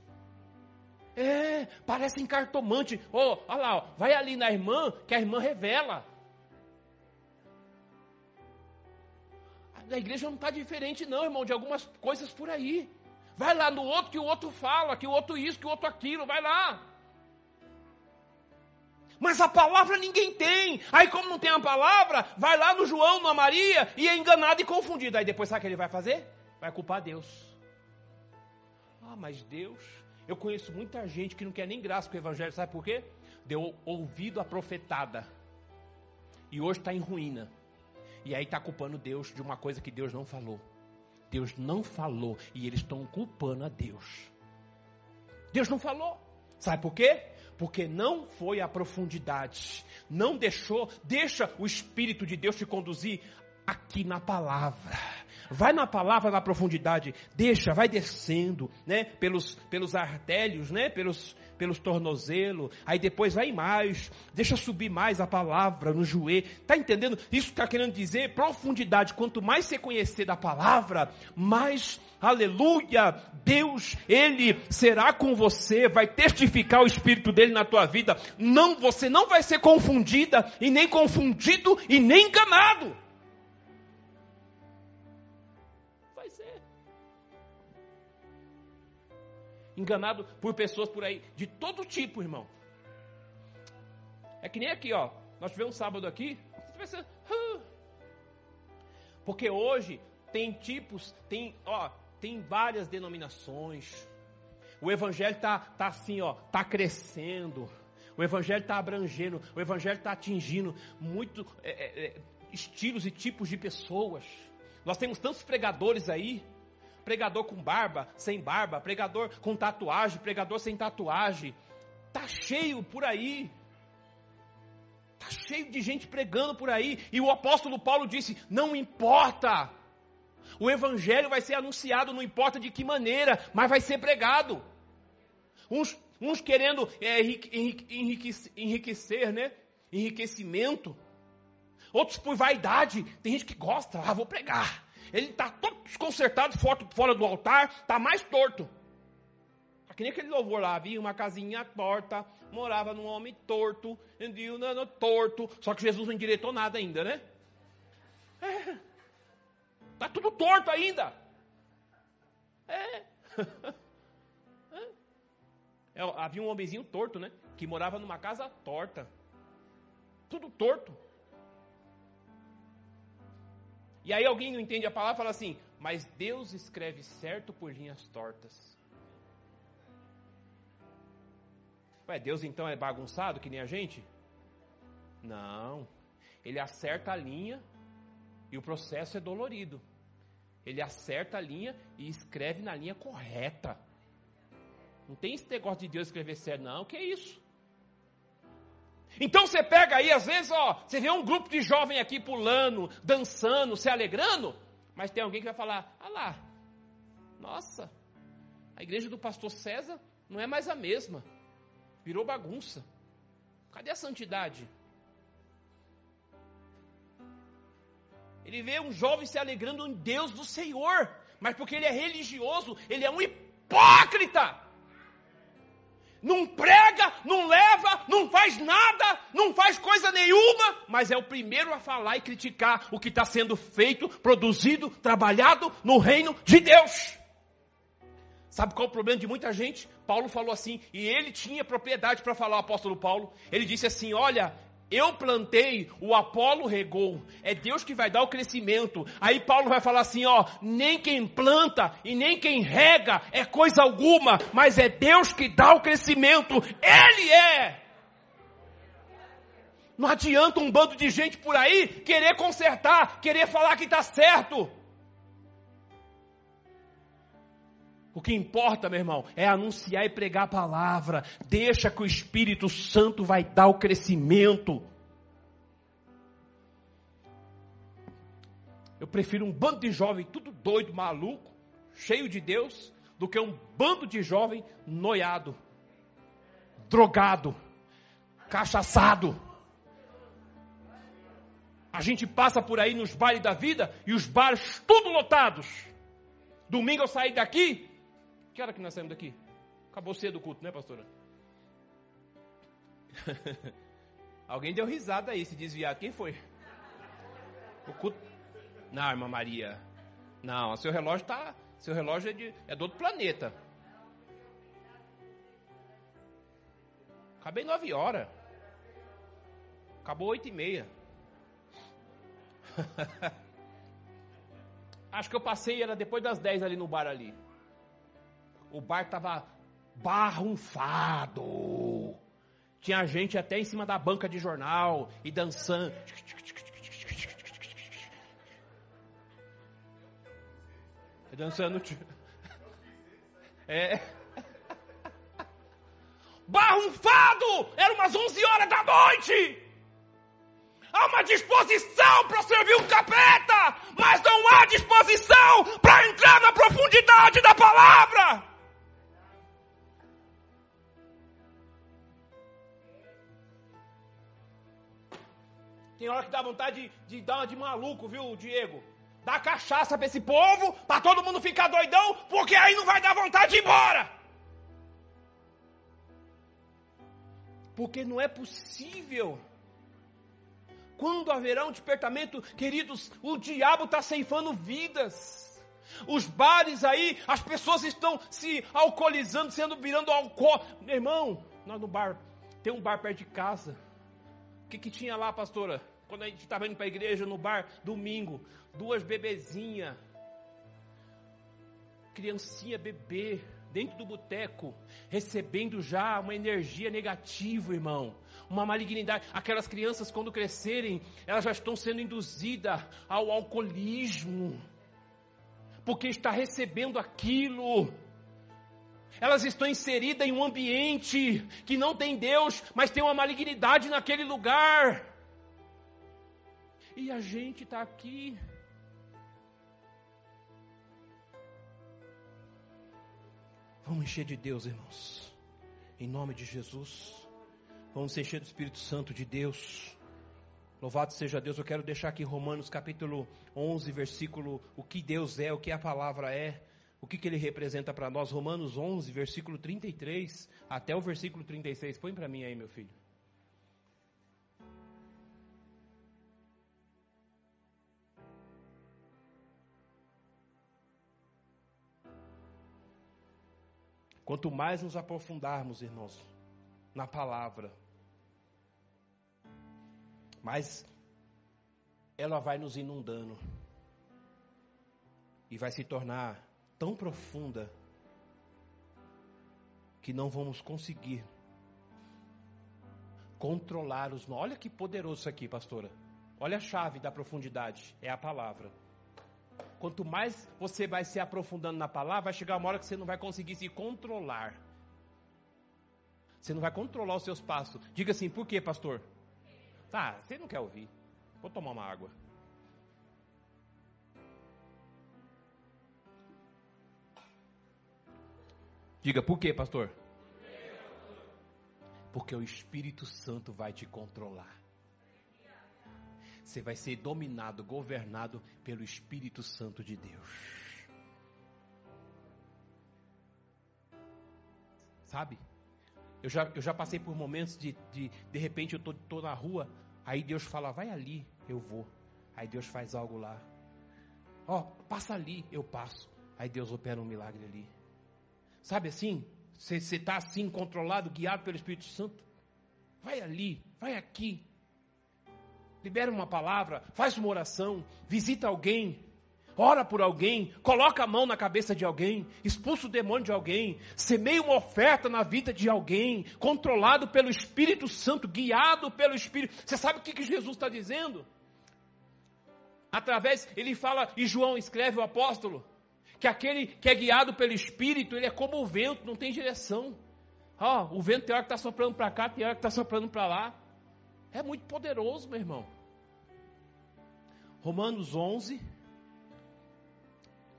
É, parecem cartomante. Oh, olha lá, ó, vai ali na irmã, que a irmã revela. A igreja não está diferente, não, irmão, de algumas coisas por aí. Vai lá no outro que o outro fala, que o outro isso, que o outro aquilo, vai lá. Mas a palavra ninguém tem. Aí, como não tem a palavra, vai lá no João, na Maria, e é enganado e confundido. Aí depois sabe o que ele vai fazer? Vai culpar Deus. Ah, mas Deus. Eu conheço muita gente que não quer nem graça com o Evangelho, sabe por quê? Deu ouvido à profetada. E hoje está em ruína. E aí está culpando Deus de uma coisa que Deus não falou. Deus não falou e eles estão culpando a Deus. Deus não falou. Sabe por quê? Porque não foi a profundidade. Não deixou, deixa o Espírito de Deus te conduzir aqui na palavra. Vai na palavra na profundidade, deixa, vai descendo, né, pelos pelos artérios, né, pelos pelos tornozelos, aí depois vai mais, deixa subir mais a palavra no joelho. Tá entendendo? Isso está querendo dizer profundidade. Quanto mais você conhecer da palavra, mais aleluia, Deus, Ele será com você, vai testificar o Espírito dele na tua vida. Não, você não vai ser confundida, e nem confundido, e nem enganado. Enganado por pessoas por aí, de todo tipo, irmão. É que nem aqui, ó. Nós tivemos sábado aqui. Você pensa. Porque hoje tem tipos, tem, ó, tem várias denominações. O evangelho tá, tá assim, ó, tá crescendo. O evangelho está abrangendo, o evangelho está atingindo muito é, é, é, estilos e tipos de pessoas. Nós temos tantos pregadores aí, pregador com barba, sem barba, pregador com tatuagem, pregador sem tatuagem. Tá cheio por aí. Tá cheio de gente pregando por aí. E o apóstolo Paulo disse: "Não importa. O evangelho vai ser anunciado, não importa de que maneira, mas vai ser pregado." Uns, uns querendo é, enriquecer, enriquecer, né? Enriquecimento. Outros por vaidade. Tem gente que gosta, ah, vou pregar. Ele está todo desconcertado fora do altar, está mais torto. Tá que nem aquele louvor lá, havia uma casinha torta, morava num homem torto, no torto, só que Jesus não endireitou nada ainda, né? É. Tá tudo torto ainda. É. [laughs] é. Havia um homenzinho torto, né? Que morava numa casa torta. Tudo torto. E aí alguém não entende a palavra e fala assim, mas Deus escreve certo por linhas tortas. Ué, Deus então é bagunçado que nem a gente? Não. Ele acerta a linha e o processo é dolorido. Ele acerta a linha e escreve na linha correta. Não tem esse negócio de Deus escrever certo, não. Que é isso? Então você pega aí, às vezes, ó, você vê um grupo de jovem aqui pulando, dançando, se alegrando, mas tem alguém que vai falar: ah lá, nossa, a igreja do pastor César não é mais a mesma, virou bagunça. Cadê a santidade? Ele vê um jovem se alegrando em Deus do Senhor, mas porque ele é religioso, ele é um hipócrita não prega, não leva, não faz nada, não faz coisa nenhuma, mas é o primeiro a falar e criticar o que está sendo feito, produzido, trabalhado no reino de Deus. Sabe qual é o problema de muita gente? Paulo falou assim, e ele tinha propriedade para falar, o apóstolo Paulo. Ele disse assim: Olha, eu plantei, o Apolo regou. É Deus que vai dar o crescimento. Aí Paulo vai falar assim, ó, nem quem planta e nem quem rega é coisa alguma, mas é Deus que dá o crescimento. Ele é. Não adianta um bando de gente por aí querer consertar, querer falar que está certo. O que importa, meu irmão, é anunciar e pregar a palavra. Deixa que o Espírito Santo vai dar o crescimento. Eu prefiro um bando de jovem tudo doido, maluco, cheio de Deus, do que um bando de jovem noiado, drogado, cachaçado. A gente passa por aí nos bailes da vida e os bares tudo lotados. Domingo eu saí daqui, que hora que nós saímos daqui? Acabou cedo o culto, né, pastora? [laughs] Alguém deu risada aí, se desviar. Quem foi? O culto. Não, irmã Maria. Não, seu relógio tá. Seu relógio é, de, é do outro planeta. Acabei nove horas. Acabou oito e meia. [laughs] Acho que eu passei, era depois das dez ali no bar ali o bar estava barrunfado. Tinha gente até em cima da banca de jornal e dançando. Dançando. [laughs] É. Barrunfado! Era umas 11 horas da noite! Há uma disposição para servir o capeta, mas não há disposição para entrar na profundidade da palavra. Tem hora que dá vontade de, de dar uma de maluco, viu, Diego? Dá cachaça para esse povo, para todo mundo ficar doidão, porque aí não vai dar vontade de ir embora. Porque não é possível. Quando haverá um despertamento, queridos, o diabo está ceifando vidas. Os bares aí, as pessoas estão se alcoolizando, sendo virando. Meu irmão, nós no bar, tem um bar perto de casa. O que, que tinha lá, pastora? Quando a gente estava indo para a igreja no bar, domingo, duas bebezinhas, criancinha bebê, dentro do boteco, recebendo já uma energia negativa, irmão. Uma malignidade. Aquelas crianças, quando crescerem, elas já estão sendo induzidas ao alcoolismo. Porque está recebendo aquilo. Elas estão inseridas em um ambiente que não tem Deus, mas tem uma malignidade naquele lugar. E a gente está aqui Vamos encher de Deus, irmãos. Em nome de Jesus. Vamos encher do Espírito Santo de Deus. Louvado seja Deus. Eu quero deixar aqui Romanos capítulo 11, versículo o que Deus é, o que a palavra é, o que, que ele representa para nós. Romanos 11, versículo 33 até o versículo 36. Põe para mim aí, meu filho. Quanto mais nos aprofundarmos, irmãos, na palavra, mais ela vai nos inundando e vai se tornar tão profunda que não vamos conseguir controlar os. Olha que poderoso isso aqui, pastora. Olha a chave da profundidade, é a palavra. Quanto mais você vai se aprofundando na palavra, vai chegar uma hora que você não vai conseguir se controlar. Você não vai controlar os seus passos. Diga assim, por quê, pastor? Tá, você não quer ouvir. Vou tomar uma água. Diga, por quê, pastor? Porque o Espírito Santo vai te controlar. Você vai ser dominado, governado pelo Espírito Santo de Deus. Sabe? Eu já, eu já passei por momentos de, de, de repente, eu tô, tô na rua, aí Deus fala, vai ali, eu vou. Aí Deus faz algo lá. Ó, oh, passa ali, eu passo. Aí Deus opera um milagre ali. Sabe assim? Você está assim, controlado, guiado pelo Espírito Santo? Vai ali, vai aqui libera uma palavra, faz uma oração, visita alguém, ora por alguém, coloca a mão na cabeça de alguém, expulsa o demônio de alguém, semeia uma oferta na vida de alguém, controlado pelo Espírito Santo, guiado pelo Espírito. Você sabe o que, que Jesus está dizendo? Através, ele fala, e João escreve, o apóstolo, que aquele que é guiado pelo Espírito, ele é como o vento, não tem direção. Oh, o vento tem hora que está soprando para cá, tem hora que está soprando para lá. É muito poderoso, meu irmão. Romanos 11,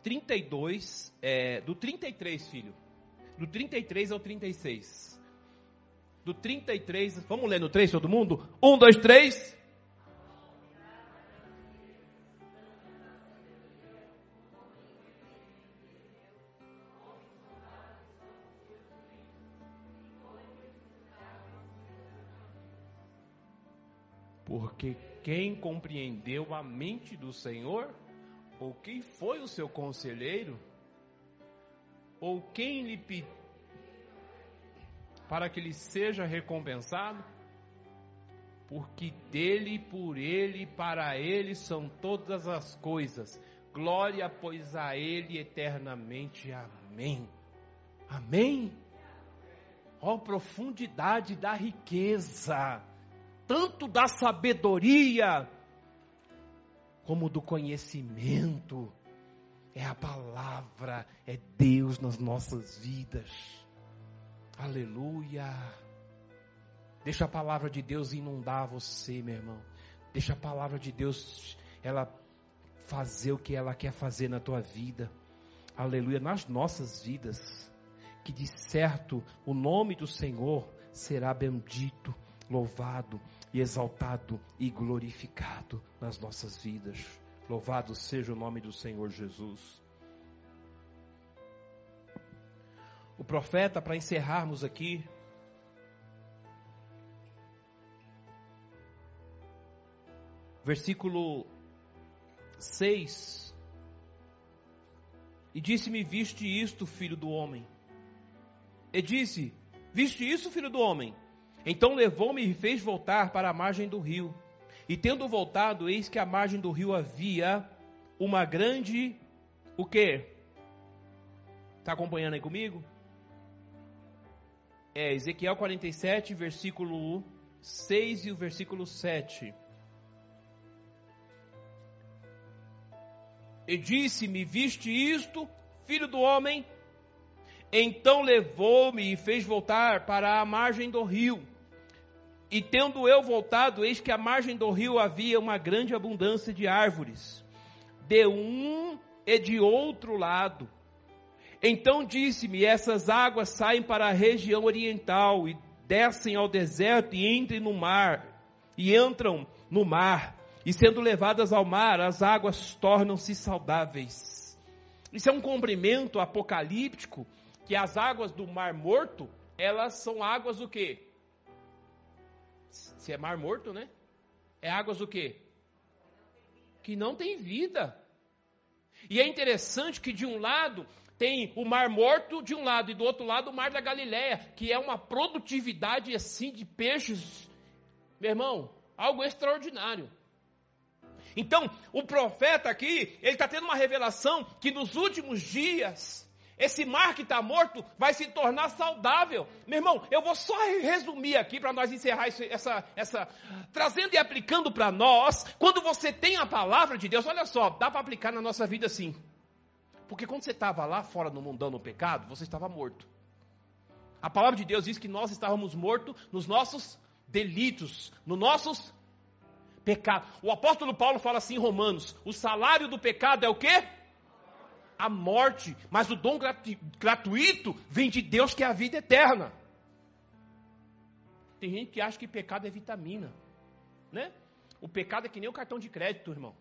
32, é, do 33, filho. Do 33 ao 36. Do 33, vamos ler no 3 todo mundo? 1, 2, 3. Porque quem compreendeu a mente do Senhor? Ou quem foi o seu conselheiro? Ou quem lhe pediu para que lhe seja recompensado? Porque dele, por ele, para ele são todas as coisas. Glória, pois, a ele eternamente. Amém. Amém. Ó oh, profundidade da riqueza tanto da sabedoria como do conhecimento. É a palavra, é Deus nas nossas vidas. Aleluia. Deixa a palavra de Deus inundar você, meu irmão. Deixa a palavra de Deus ela fazer o que ela quer fazer na tua vida. Aleluia, nas nossas vidas. Que de certo o nome do Senhor será bendito louvado e exaltado e glorificado nas nossas vidas. Louvado seja o nome do Senhor Jesus. O profeta, para encerrarmos aqui, versículo 6. E disse-me: Viste isto, filho do homem? E disse: Viste isso, filho do homem? Então levou-me e fez voltar para a margem do rio. E tendo voltado, eis que à margem do rio havia uma grande. O quê? Está acompanhando aí comigo? É Ezequiel 47, versículo 6 e o versículo 7. E disse-me: Viste isto, filho do homem? Então levou-me e fez voltar para a margem do rio. E tendo eu voltado, eis que à margem do rio havia uma grande abundância de árvores, de um e de outro lado. Então disse-me: Essas águas saem para a região oriental e descem ao deserto e entrem no mar, e entram no mar e sendo levadas ao mar, as águas tornam-se saudáveis. Isso é um cumprimento apocalíptico que as águas do Mar Morto, elas são águas o quê? Se é Mar Morto, né? É águas o quê? Que não tem vida. E é interessante que de um lado tem o Mar Morto de um lado e do outro lado o Mar da Galileia, que é uma produtividade assim de peixes. Meu irmão, algo extraordinário. Então, o profeta aqui, ele está tendo uma revelação que nos últimos dias, esse mar que está morto vai se tornar saudável. Meu irmão, eu vou só resumir aqui para nós encerrar isso, essa, essa. Trazendo e aplicando para nós, quando você tem a palavra de Deus, olha só, dá para aplicar na nossa vida assim. Porque quando você estava lá fora no mundão no pecado, você estava morto. A palavra de Deus diz que nós estávamos mortos nos nossos delitos, nos nossos pecado. O apóstolo Paulo fala assim em Romanos: o salário do pecado é o quê? A morte, mas o dom gratuito vem de Deus que é a vida eterna. Tem gente que acha que pecado é vitamina, né? O pecado é que nem o cartão de crédito, irmãos.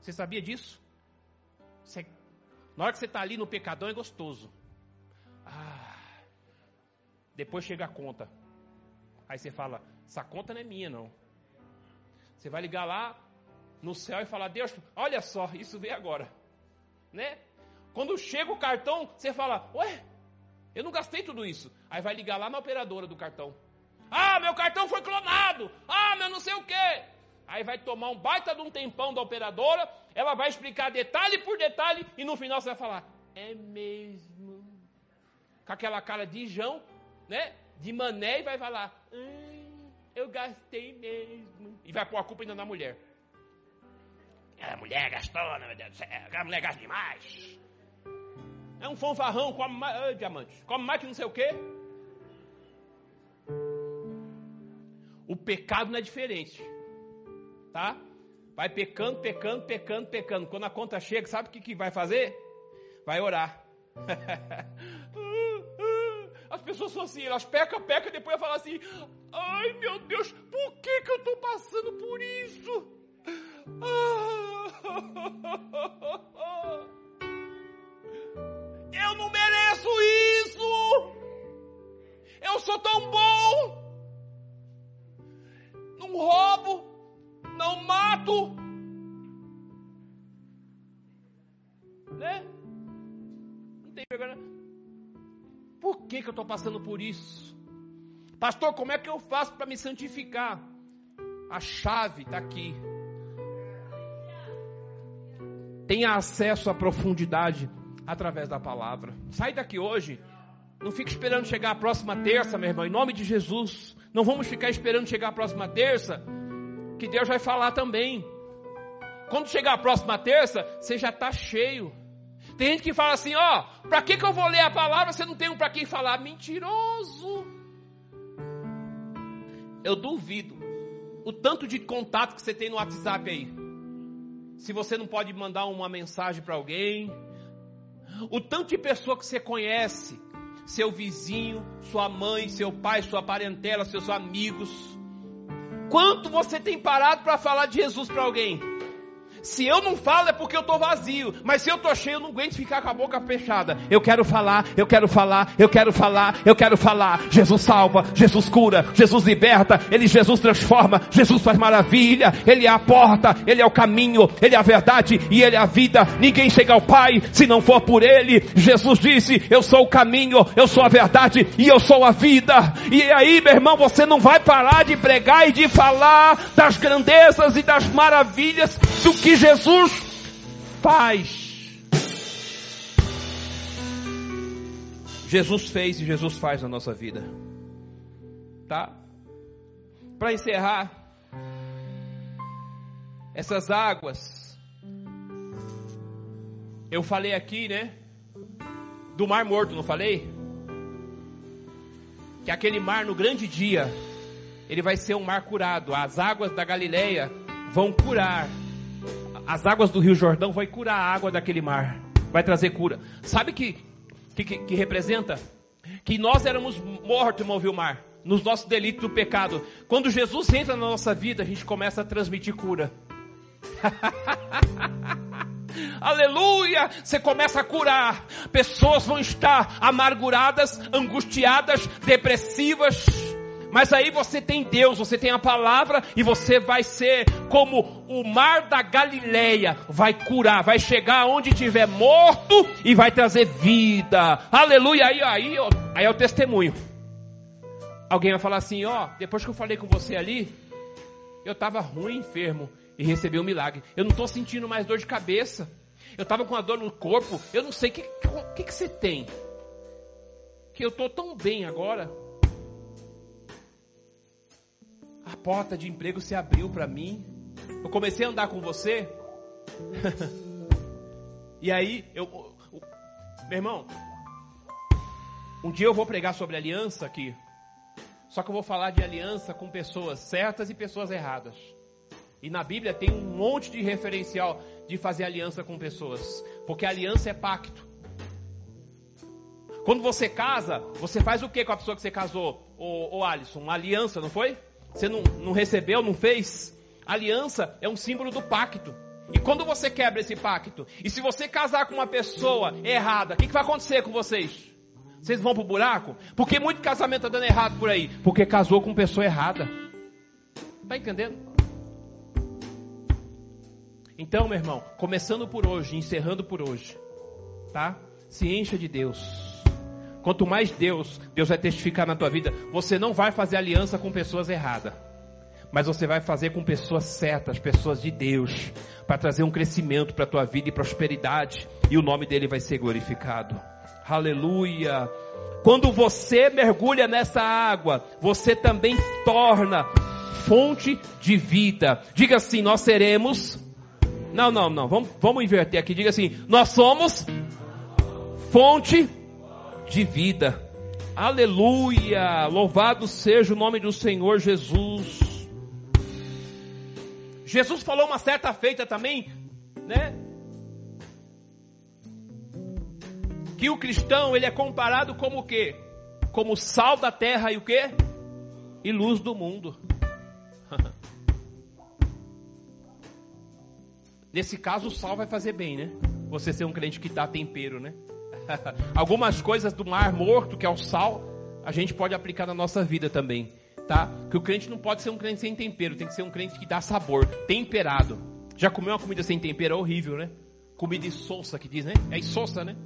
Você sabia disso? Você, na hora que você está ali no pecadão é gostoso. Ah, depois chega a conta. Aí você fala: essa conta não é minha, não. Você vai ligar lá no céu e falar: Deus, olha só, isso veio agora. Né? Quando chega o cartão, você fala: Ué, eu não gastei tudo isso. Aí vai ligar lá na operadora do cartão. Ah, meu cartão foi clonado. Ah, meu não sei o quê. Aí vai tomar um baita de um tempão da operadora. Ela vai explicar detalhe por detalhe. E no final você vai falar: É mesmo. Com aquela cara de Jão, né? De mané e vai falar: hum, eu gastei mesmo. E vai pôr a culpa ainda na mulher. A mulher gastou, meu Deus do céu. A mulher gasta demais. É um fanfarrão, come mais. Diamante. Come mais que não sei o quê. O pecado não é diferente. Tá? Vai pecando, pecando, pecando, pecando. Quando a conta chega, sabe o que, que vai fazer? Vai orar. [laughs] As pessoas são assim, elas pecam, pecam e depois falam assim: Ai meu Deus, por que, que eu estou passando por isso? [laughs] [laughs] Eu não mereço isso! Eu sou tão bom! Não roubo, não mato, né? Não tem vergonha. Por que, que eu estou passando por isso? Pastor, como é que eu faço para me santificar? A chave está aqui. Tenha acesso à profundidade através da palavra. Sai daqui hoje. Não fique esperando chegar a próxima terça, meu irmão. Em nome de Jesus. Não vamos ficar esperando chegar a próxima terça. Que Deus vai falar também. Quando chegar a próxima terça, você já está cheio. Tem gente que fala assim: ó, para que, que eu vou ler a palavra se não tenho para quem falar? Mentiroso eu duvido o tanto de contato que você tem no WhatsApp aí. Se você não pode mandar uma mensagem para alguém, o tanto de pessoa que você conhece, seu vizinho, sua mãe, seu pai, sua parentela, seus amigos. Quanto você tem parado para falar de Jesus para alguém? Se eu não falo é porque eu estou vazio, mas se eu estou cheio, eu não aguento ficar com a boca fechada. Eu quero falar, eu quero falar, eu quero falar, eu quero falar. Jesus salva, Jesus cura, Jesus liberta, Ele Jesus transforma, Jesus faz maravilha, Ele é a porta, Ele é o caminho, Ele é a verdade e Ele é a vida. Ninguém chega ao Pai se não for por Ele. Jesus disse: Eu sou o caminho, eu sou a verdade e eu sou a vida. E aí, meu irmão, você não vai parar de pregar e de falar das grandezas e das maravilhas do que Jesus faz. Jesus fez e Jesus faz na nossa vida. Tá? Para encerrar, essas águas, eu falei aqui, né? Do Mar Morto, não falei? Que aquele mar no grande dia, ele vai ser um mar curado. As águas da Galileia vão curar as águas do Rio Jordão vai curar a água daquele mar, vai trazer cura. Sabe que que, que, que representa? Que nós éramos mortos, irmão Vilmar, nos nossos delitos do pecado. Quando Jesus entra na nossa vida, a gente começa a transmitir cura. [laughs] Aleluia! Você começa a curar. Pessoas vão estar amarguradas, angustiadas, depressivas mas aí você tem Deus, você tem a palavra e você vai ser como o mar da Galileia, vai curar, vai chegar onde tiver morto e vai trazer vida. Aleluia! Aí, aí, aí é o testemunho. Alguém vai falar assim, ó, depois que eu falei com você ali, eu estava ruim, enfermo e recebi um milagre. Eu não estou sentindo mais dor de cabeça. Eu estava com a dor no corpo. Eu não sei o que, que, que você tem. Que eu estou tão bem agora a porta de emprego se abriu para mim. Eu comecei a andar com você. [laughs] e aí, eu, meu irmão, um dia eu vou pregar sobre aliança aqui. Só que eu vou falar de aliança com pessoas certas e pessoas erradas. E na Bíblia tem um monte de referencial de fazer aliança com pessoas. Porque aliança é pacto. Quando você casa, você faz o que com a pessoa que você casou? O, o Alisson, uma aliança, não foi? Você não, não recebeu, não fez? Aliança é um símbolo do pacto. E quando você quebra esse pacto, e se você casar com uma pessoa errada, o que, que vai acontecer com vocês? Vocês vão pro buraco? Porque muito casamento está dando errado por aí? Porque casou com pessoa errada. Tá entendendo? Então, meu irmão, começando por hoje, encerrando por hoje, tá? Se encha de Deus. Quanto mais Deus, Deus vai testificar na tua vida. Você não vai fazer aliança com pessoas erradas, mas você vai fazer com pessoas certas, pessoas de Deus, para trazer um crescimento para a tua vida e prosperidade, e o nome dele vai ser glorificado. Aleluia! Quando você mergulha nessa água, você também torna fonte de vida. Diga assim: nós seremos. Não, não, não. Vamos, vamos inverter aqui. Diga assim: nós somos fonte de vida. Aleluia! Louvado seja o nome do Senhor Jesus. Jesus falou uma certa feita também, né? Que o cristão, ele é comparado como o quê? Como sal da terra e o quê? E luz do mundo. [laughs] Nesse caso, o sal vai fazer bem, né? Você ser um crente que dá tempero, né? [laughs] Algumas coisas do mar morto, que é o sal, a gente pode aplicar na nossa vida também, tá? Que o crente não pode ser um crente sem tempero, tem que ser um crente que dá sabor, temperado. Já comeu uma comida sem tempero? É horrível, né? Comida insossa que diz, né? É insossa, né?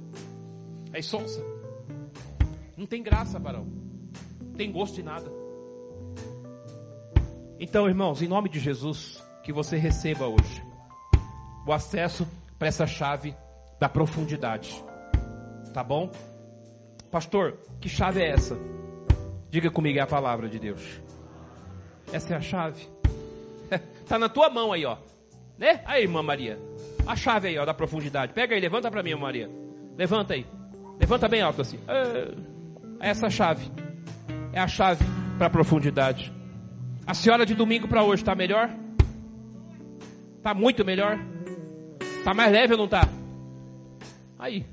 É insossa. Não tem graça, Barão. Não tem gosto de nada. Então, irmãos, em nome de Jesus, que você receba hoje o acesso para essa chave da profundidade. Tá bom? Pastor, que chave é essa? Diga comigo, é a palavra de Deus. Essa é a chave. [laughs] tá na tua mão aí, ó. Né? Aí, irmã Maria. A chave aí, ó, da profundidade. Pega aí, levanta para mim, Maria. Levanta aí. Levanta bem alto assim. É essa chave. É a chave para a profundidade. A senhora de domingo para hoje está melhor? Está muito melhor? Está mais leve ou não está? Aí.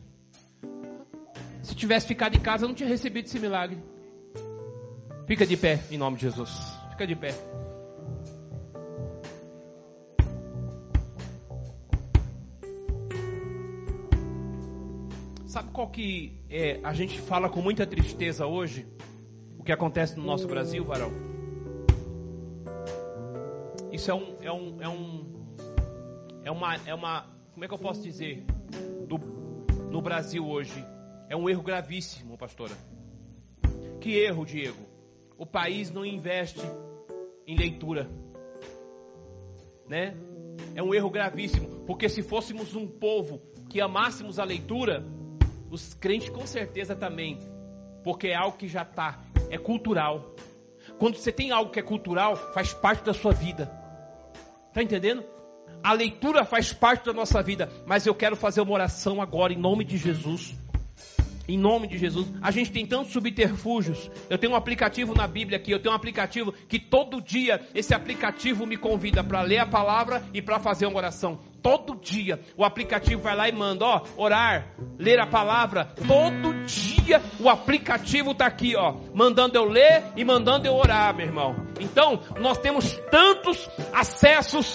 Se tivesse ficado em casa, eu não tinha recebido esse milagre. Fica de pé, em nome de Jesus. Fica de pé. Sabe qual que é, a gente fala com muita tristeza hoje? O que acontece no nosso Brasil, varão? Isso é um, é um, é um, é uma, é uma, como é que eu posso dizer? Do, no Brasil hoje, é um erro gravíssimo, pastora. Que erro, Diego? O país não investe em leitura, né? É um erro gravíssimo, porque se fôssemos um povo que amássemos a leitura, os crentes com certeza também, porque é algo que já está, é cultural. Quando você tem algo que é cultural, faz parte da sua vida. Está entendendo? A leitura faz parte da nossa vida, mas eu quero fazer uma oração agora em nome de Jesus. Em nome de Jesus. A gente tem tantos subterfúgios. Eu tenho um aplicativo na Bíblia aqui. Eu tenho um aplicativo que todo dia esse aplicativo me convida para ler a palavra e para fazer uma oração. Todo dia o aplicativo vai lá e manda, ó, orar, ler a palavra. Todo dia o aplicativo está aqui, ó, mandando eu ler e mandando eu orar, meu irmão. Então, nós temos tantos acessos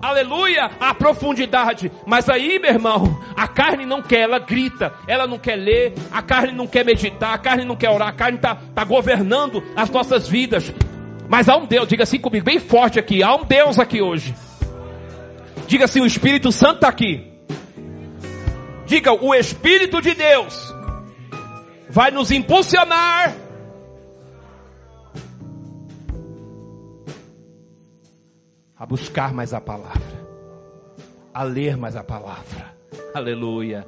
aleluia, a profundidade. Mas aí, meu irmão, a carne não quer, ela grita, ela não quer ler, a carne não quer meditar, a carne não quer orar, a carne está tá governando as nossas vidas. Mas há um Deus, diga assim comigo, bem forte aqui, há um Deus aqui hoje. Diga assim, o Espírito Santo está aqui. Diga, o Espírito de Deus vai nos impulsionar a buscar mais a palavra, a ler mais a palavra. Aleluia.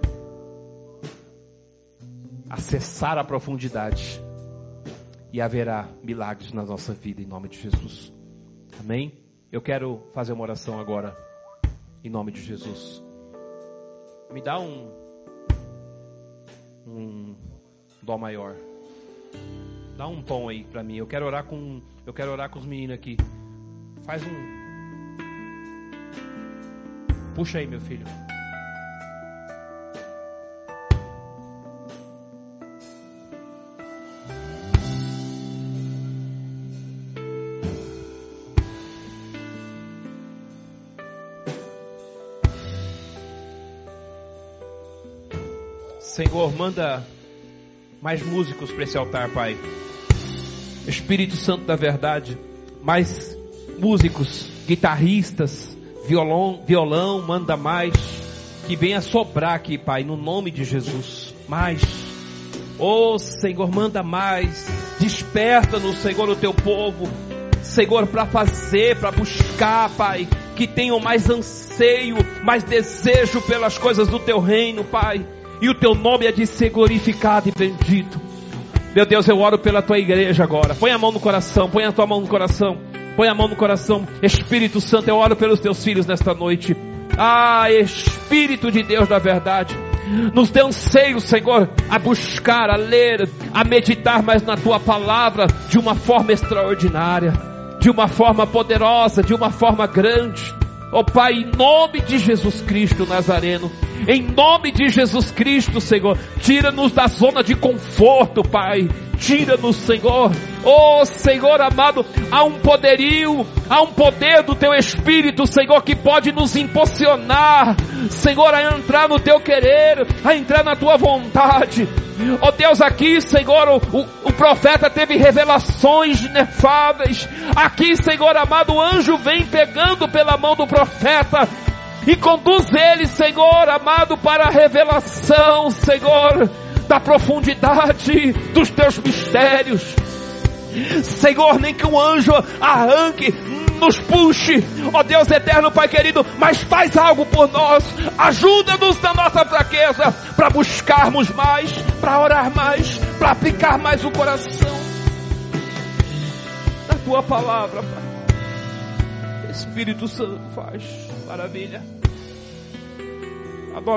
Acessar a profundidade e haverá milagres na nossa vida em nome de Jesus. Amém? Eu quero fazer uma oração agora em nome de Jesus. Me dá um um dó maior. Dá um tom aí para mim. Eu quero orar com eu quero orar com os meninos aqui. Faz um Puxa aí, meu filho. Senhor, manda mais músicos para esse altar, Pai. Espírito Santo da verdade, mais músicos, guitarristas, violão, violão, manda mais. Que venha sobrar aqui, Pai, no nome de Jesus. Mais. Oh, Senhor, manda mais. Desperta no Senhor o teu povo. Senhor, para fazer, para buscar, Pai. Que tenham mais anseio, mais desejo pelas coisas do teu reino, Pai. E o teu nome é de ser glorificado e bendito. Meu Deus, eu oro pela tua igreja agora. Põe a mão no coração, põe a tua mão no coração. Põe a mão no coração. Espírito Santo, eu oro pelos teus filhos nesta noite. Ah, Espírito de Deus da verdade. Nos dê um seio, Senhor, a buscar, a ler, a meditar mais na tua palavra de uma forma extraordinária, de uma forma poderosa, de uma forma grande. Ó oh, Pai, em nome de Jesus Cristo Nazareno, em nome de Jesus Cristo, Senhor, tira-nos da zona de conforto, Pai. Tira-nos, Senhor. Oh, Senhor amado, há um poderio, há um poder do Teu Espírito, Senhor, que pode nos impulsionar, Senhor, a entrar no Teu querer, a entrar na Tua vontade. Oh Deus, aqui, Senhor, o, o profeta teve revelações inefáveis. Aqui, Senhor amado, o anjo vem pegando pela mão do profeta e conduz ele, Senhor amado, para a revelação, Senhor, da profundidade dos teus mistérios. Senhor, nem que um anjo arranque, nos puxe, ó Deus eterno, Pai querido, mas faz algo por nós, ajuda-nos na nossa fraqueza, para buscarmos mais, para orar mais, para aplicar mais o coração na tua palavra, Pai. Espírito Santo faz maravilha. Adoro.